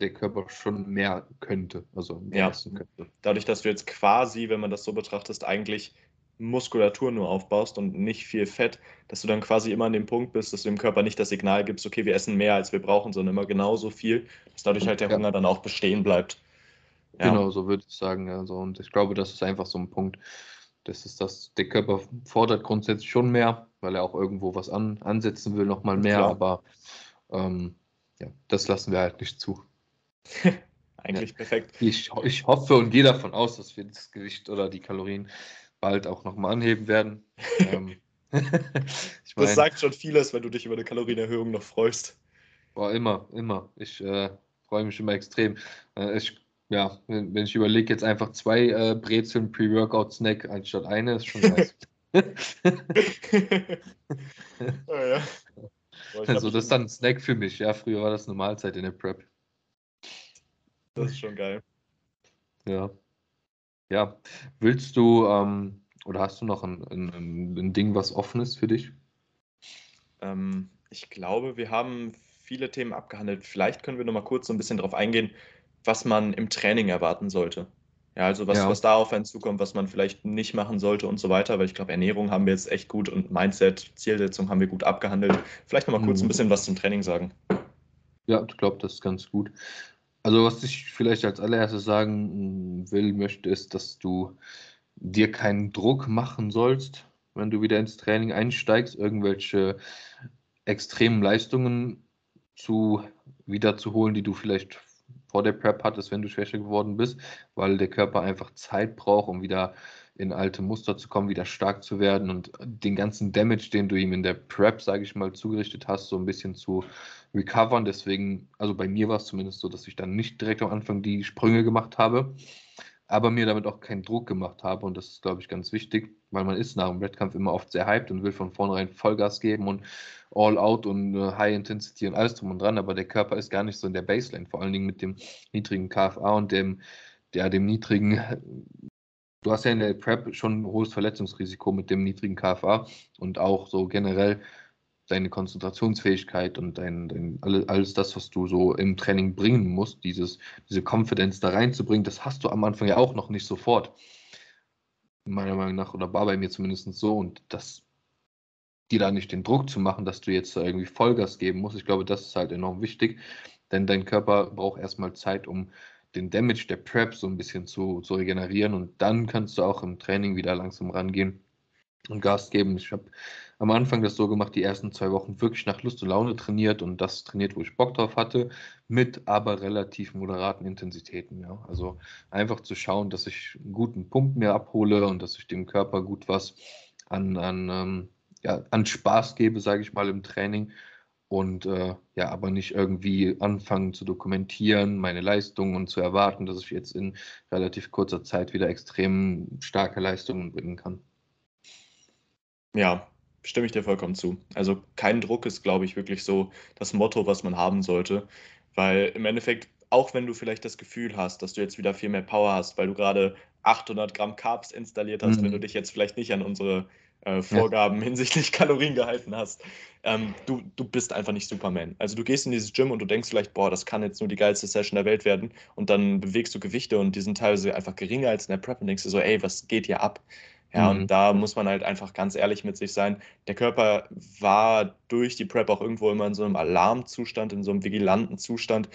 der Körper schon mehr könnte, also mehr ja. könnte. Dadurch, dass du jetzt quasi, wenn man das so betrachtet, eigentlich Muskulatur nur aufbaust und nicht viel Fett, dass du dann quasi immer an dem Punkt bist, dass du dem Körper nicht das Signal gibst, okay, wir essen mehr, als wir brauchen, sondern immer genauso viel, dass dadurch halt der ja. Hunger dann auch bestehen bleibt. Ja. Genau, so würde ich sagen. Also, und ich glaube, das ist einfach so ein Punkt. Das ist das, der Körper fordert grundsätzlich schon mehr, weil er auch irgendwo was an, ansetzen will, nochmal mehr, Klar. aber ähm, ja, das lassen wir halt nicht zu. Eigentlich ja. perfekt. Ich, ich hoffe und gehe davon aus, dass wir das Gewicht oder die Kalorien bald auch nochmal anheben werden. ähm, ich mein, das sagt schon vieles, wenn du dich über eine Kalorienerhöhung noch freust. Boah, immer, immer. Ich äh, freue mich immer extrem. Äh, ich, ja, wenn, wenn ich überlege, jetzt einfach zwei äh, Brezeln Pre-Workout-Snack anstatt eine, ist schon nice. oh, ja. Boah, also das ist dann ein Snack für mich. Ja, früher war das eine Mahlzeit in der Prep. Das ist schon geil. Ja. Ja, willst du ähm, oder hast du noch ein, ein, ein Ding, was offen ist für dich? Ähm, ich glaube, wir haben viele Themen abgehandelt. Vielleicht können wir noch mal kurz so ein bisschen darauf eingehen, was man im Training erwarten sollte. Ja, also was, ja. was da auf einen zukommt, was man vielleicht nicht machen sollte und so weiter, weil ich glaube, Ernährung haben wir jetzt echt gut und Mindset, Zielsetzung haben wir gut abgehandelt. Vielleicht noch mal kurz ein mhm. bisschen was zum Training sagen. Ja, ich glaube, das ist ganz gut. Also was ich vielleicht als allererstes sagen will, möchte, ist, dass du dir keinen Druck machen sollst, wenn du wieder ins Training einsteigst, irgendwelche extremen Leistungen zu wiederzuholen, die du vielleicht vor der Prep hattest, wenn du schwächer geworden bist, weil der Körper einfach Zeit braucht, um wieder in alte Muster zu kommen, wieder stark zu werden und den ganzen Damage, den du ihm in der Prep, sage ich mal, zugerichtet hast, so ein bisschen zu recovern. Deswegen, also bei mir war es zumindest so, dass ich dann nicht direkt am Anfang die Sprünge gemacht habe, aber mir damit auch keinen Druck gemacht habe. Und das ist, glaube ich, ganz wichtig, weil man ist nach dem Wettkampf immer oft sehr hyped und will von vornherein Vollgas geben und All Out und äh, High Intensity und alles drum und dran. Aber der Körper ist gar nicht so in der Baseline, vor allen Dingen mit dem niedrigen KFA und dem, der, dem niedrigen Du hast ja in der Prep schon ein hohes Verletzungsrisiko mit dem niedrigen KFA und auch so generell deine Konzentrationsfähigkeit und dein, dein alles, das, was du so im Training bringen musst, dieses, diese Confidence da reinzubringen, das hast du am Anfang ja auch noch nicht sofort. Meiner Meinung nach, oder war bei mir zumindest so, und das dir da nicht den Druck zu machen, dass du jetzt irgendwie Vollgas geben musst, ich glaube, das ist halt enorm wichtig, denn dein Körper braucht erstmal Zeit, um den Damage der Prep so ein bisschen zu, zu regenerieren und dann kannst du auch im Training wieder langsam rangehen und Gas geben. Ich habe am Anfang das so gemacht, die ersten zwei Wochen wirklich nach Lust und Laune trainiert und das trainiert, wo ich Bock drauf hatte, mit aber relativ moderaten Intensitäten. Ja. Also einfach zu schauen, dass ich einen guten Pump mir abhole und dass ich dem Körper gut was an, an, ähm, ja, an Spaß gebe, sage ich mal, im Training und äh, ja, aber nicht irgendwie anfangen zu dokumentieren, meine Leistungen und zu erwarten, dass ich jetzt in relativ kurzer Zeit wieder extrem starke Leistungen bringen kann. Ja, stimme ich dir vollkommen zu. Also kein Druck ist, glaube ich, wirklich so das Motto, was man haben sollte, weil im Endeffekt, auch wenn du vielleicht das Gefühl hast, dass du jetzt wieder viel mehr Power hast, weil du gerade 800 Gramm Carbs installiert hast, mhm. wenn du dich jetzt vielleicht nicht an unsere äh, Vorgaben ja. hinsichtlich Kalorien gehalten hast. Ähm, du, du bist einfach nicht Superman. Also du gehst in dieses Gym und du denkst vielleicht, boah, das kann jetzt nur die geilste Session der Welt werden und dann bewegst du Gewichte und die sind teilweise einfach geringer als in der Prep und denkst du so, ey, was geht hier ab? Ja, mhm. und da muss man halt einfach ganz ehrlich mit sich sein. Der Körper war durch die Prep auch irgendwo immer in so einem Alarmzustand, in so einem vigilanten Zustand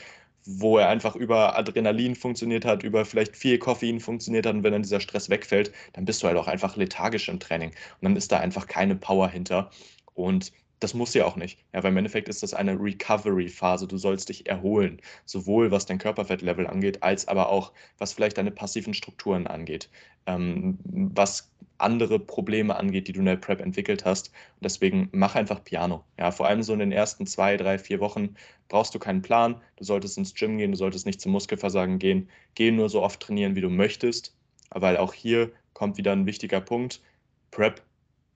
wo er einfach über Adrenalin funktioniert hat, über vielleicht viel Koffein funktioniert hat. Und wenn dann dieser Stress wegfällt, dann bist du halt auch einfach lethargisch im Training. Und dann ist da einfach keine Power hinter. Und das muss ja auch nicht. Ja, weil im Endeffekt ist das eine Recovery-Phase. Du sollst dich erholen, sowohl was dein Körperfettlevel angeht, als aber auch was vielleicht deine passiven Strukturen angeht, ähm, was andere Probleme angeht, die du in der Prep entwickelt hast. Und deswegen mach einfach Piano. Ja, vor allem so in den ersten zwei, drei, vier Wochen brauchst du keinen Plan. Du solltest ins Gym gehen, du solltest nicht zum Muskelversagen gehen. Geh nur so oft trainieren, wie du möchtest. Weil auch hier kommt wieder ein wichtiger Punkt. Prep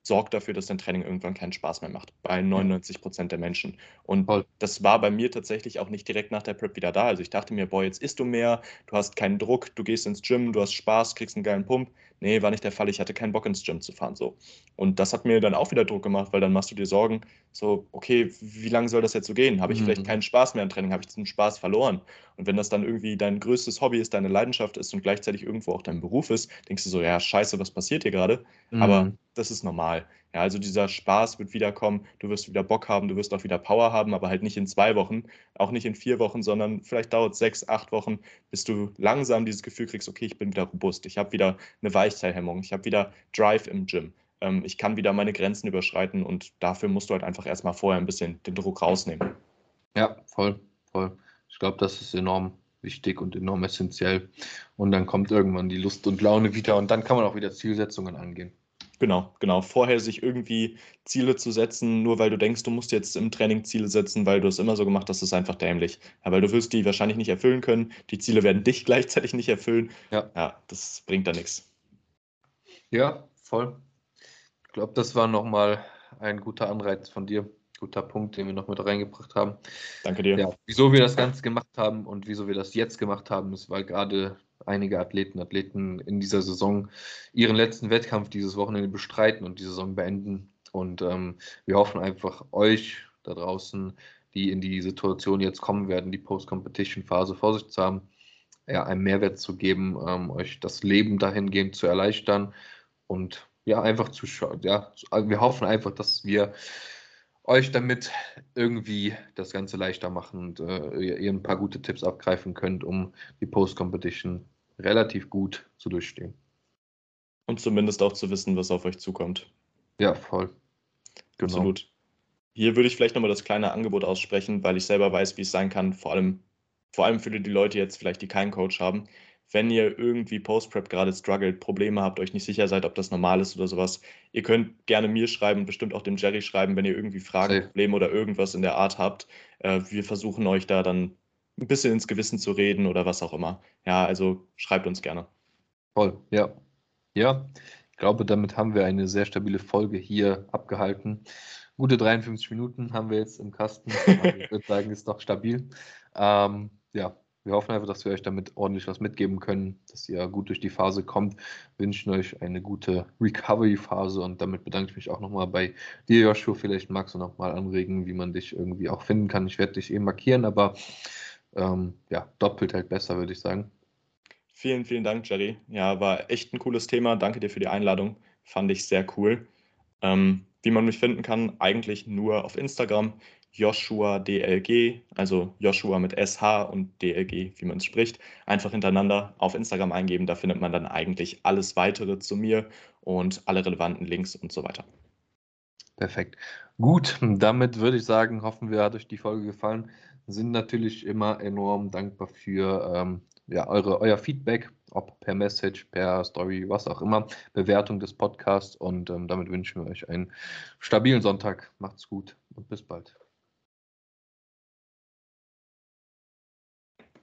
sorgt dafür, dass dein Training irgendwann keinen Spaß mehr macht. Bei 99 Prozent der Menschen. Und Voll. das war bei mir tatsächlich auch nicht direkt nach der Prep wieder da. Also ich dachte mir, boah, jetzt isst du mehr, du hast keinen Druck, du gehst ins Gym, du hast Spaß, kriegst einen geilen Pump. Nee, war nicht der Fall. Ich hatte keinen Bock ins Gym zu fahren. So. Und das hat mir dann auch wieder Druck gemacht, weil dann machst du dir Sorgen, so, okay, wie lange soll das jetzt so gehen? Habe ich mhm. vielleicht keinen Spaß mehr im Training? Habe ich diesen Spaß verloren? Und wenn das dann irgendwie dein größtes Hobby ist, deine Leidenschaft ist und gleichzeitig irgendwo auch dein Beruf ist, denkst du so, ja, scheiße, was passiert hier gerade? Mhm. Aber das ist normal. Ja, also dieser Spaß wird wiederkommen, du wirst wieder Bock haben, du wirst auch wieder Power haben, aber halt nicht in zwei Wochen, auch nicht in vier Wochen, sondern vielleicht dauert es sechs, acht Wochen, bis du langsam dieses Gefühl kriegst, okay, ich bin wieder robust, ich habe wieder eine Weichteilhemmung, ich habe wieder Drive im Gym, ähm, ich kann wieder meine Grenzen überschreiten und dafür musst du halt einfach erstmal vorher ein bisschen den Druck rausnehmen. Ja, voll, voll. Ich glaube, das ist enorm wichtig und enorm essentiell. Und dann kommt irgendwann die Lust und Laune wieder und dann kann man auch wieder Zielsetzungen angehen. Genau, genau. Vorher sich irgendwie Ziele zu setzen, nur weil du denkst, du musst jetzt im Training Ziele setzen, weil du es immer so gemacht hast, ist einfach dämlich. Ja, weil du wirst die wahrscheinlich nicht erfüllen können. Die Ziele werden dich gleichzeitig nicht erfüllen. Ja, ja das bringt da nichts. Ja, voll. Ich glaube, das war nochmal ein guter Anreiz von dir. Guter Punkt, den wir noch mit reingebracht haben. Danke dir. Ja, wieso wir das Ganze gemacht haben und wieso wir das jetzt gemacht haben, ist, weil gerade einige Athleten, Athleten in dieser Saison ihren letzten Wettkampf dieses Wochenende bestreiten und die Saison beenden. Und ähm, wir hoffen einfach euch da draußen, die in die Situation jetzt kommen werden, die Post-Competition-Phase vor sich zu haben, ja, einen Mehrwert zu geben, ähm, euch das Leben dahingehend zu erleichtern und ja, einfach zu schauen. Ja, wir hoffen einfach, dass wir euch damit irgendwie das Ganze leichter machen und äh, ihr ein paar gute Tipps abgreifen könnt, um die Post-Competition relativ gut zu durchstehen. Und zumindest auch zu wissen, was auf euch zukommt. Ja, voll. Genau. Absolut. Hier würde ich vielleicht nochmal das kleine Angebot aussprechen, weil ich selber weiß, wie es sein kann, vor allem, vor allem für die Leute jetzt vielleicht, die keinen Coach haben wenn ihr irgendwie Post-Prep gerade struggelt, Probleme habt, euch nicht sicher seid, ob das normal ist oder sowas, ihr könnt gerne mir schreiben, bestimmt auch dem Jerry schreiben, wenn ihr irgendwie Fragen, okay. Probleme oder irgendwas in der Art habt. Äh, wir versuchen euch da dann ein bisschen ins Gewissen zu reden oder was auch immer. Ja, also schreibt uns gerne. Voll, ja. Ja, ich glaube, damit haben wir eine sehr stabile Folge hier abgehalten. Gute 53 Minuten haben wir jetzt im Kasten. ich würde sagen, ist doch stabil. Ähm, ja, wir hoffen einfach, dass wir euch damit ordentlich was mitgeben können, dass ihr gut durch die Phase kommt. Wünschen euch eine gute Recovery-Phase und damit bedanke ich mich auch nochmal bei dir, Joshua. Vielleicht magst du nochmal anregen, wie man dich irgendwie auch finden kann. Ich werde dich eben markieren, aber ähm, ja, doppelt halt besser, würde ich sagen. Vielen, vielen Dank, Jerry. Ja, war echt ein cooles Thema. Danke dir für die Einladung. Fand ich sehr cool. Ähm, wie man mich finden kann, eigentlich nur auf Instagram. Joshua DLG, also Joshua mit SH und DLG, wie man es spricht, einfach hintereinander auf Instagram eingeben. Da findet man dann eigentlich alles weitere zu mir und alle relevanten Links und so weiter. Perfekt. Gut, damit würde ich sagen, hoffen wir, hat euch die Folge gefallen. Sind natürlich immer enorm dankbar für ähm, ja, eure, euer Feedback, ob per Message, per Story, was auch immer, Bewertung des Podcasts. Und ähm, damit wünschen wir euch einen stabilen Sonntag. Macht's gut und bis bald.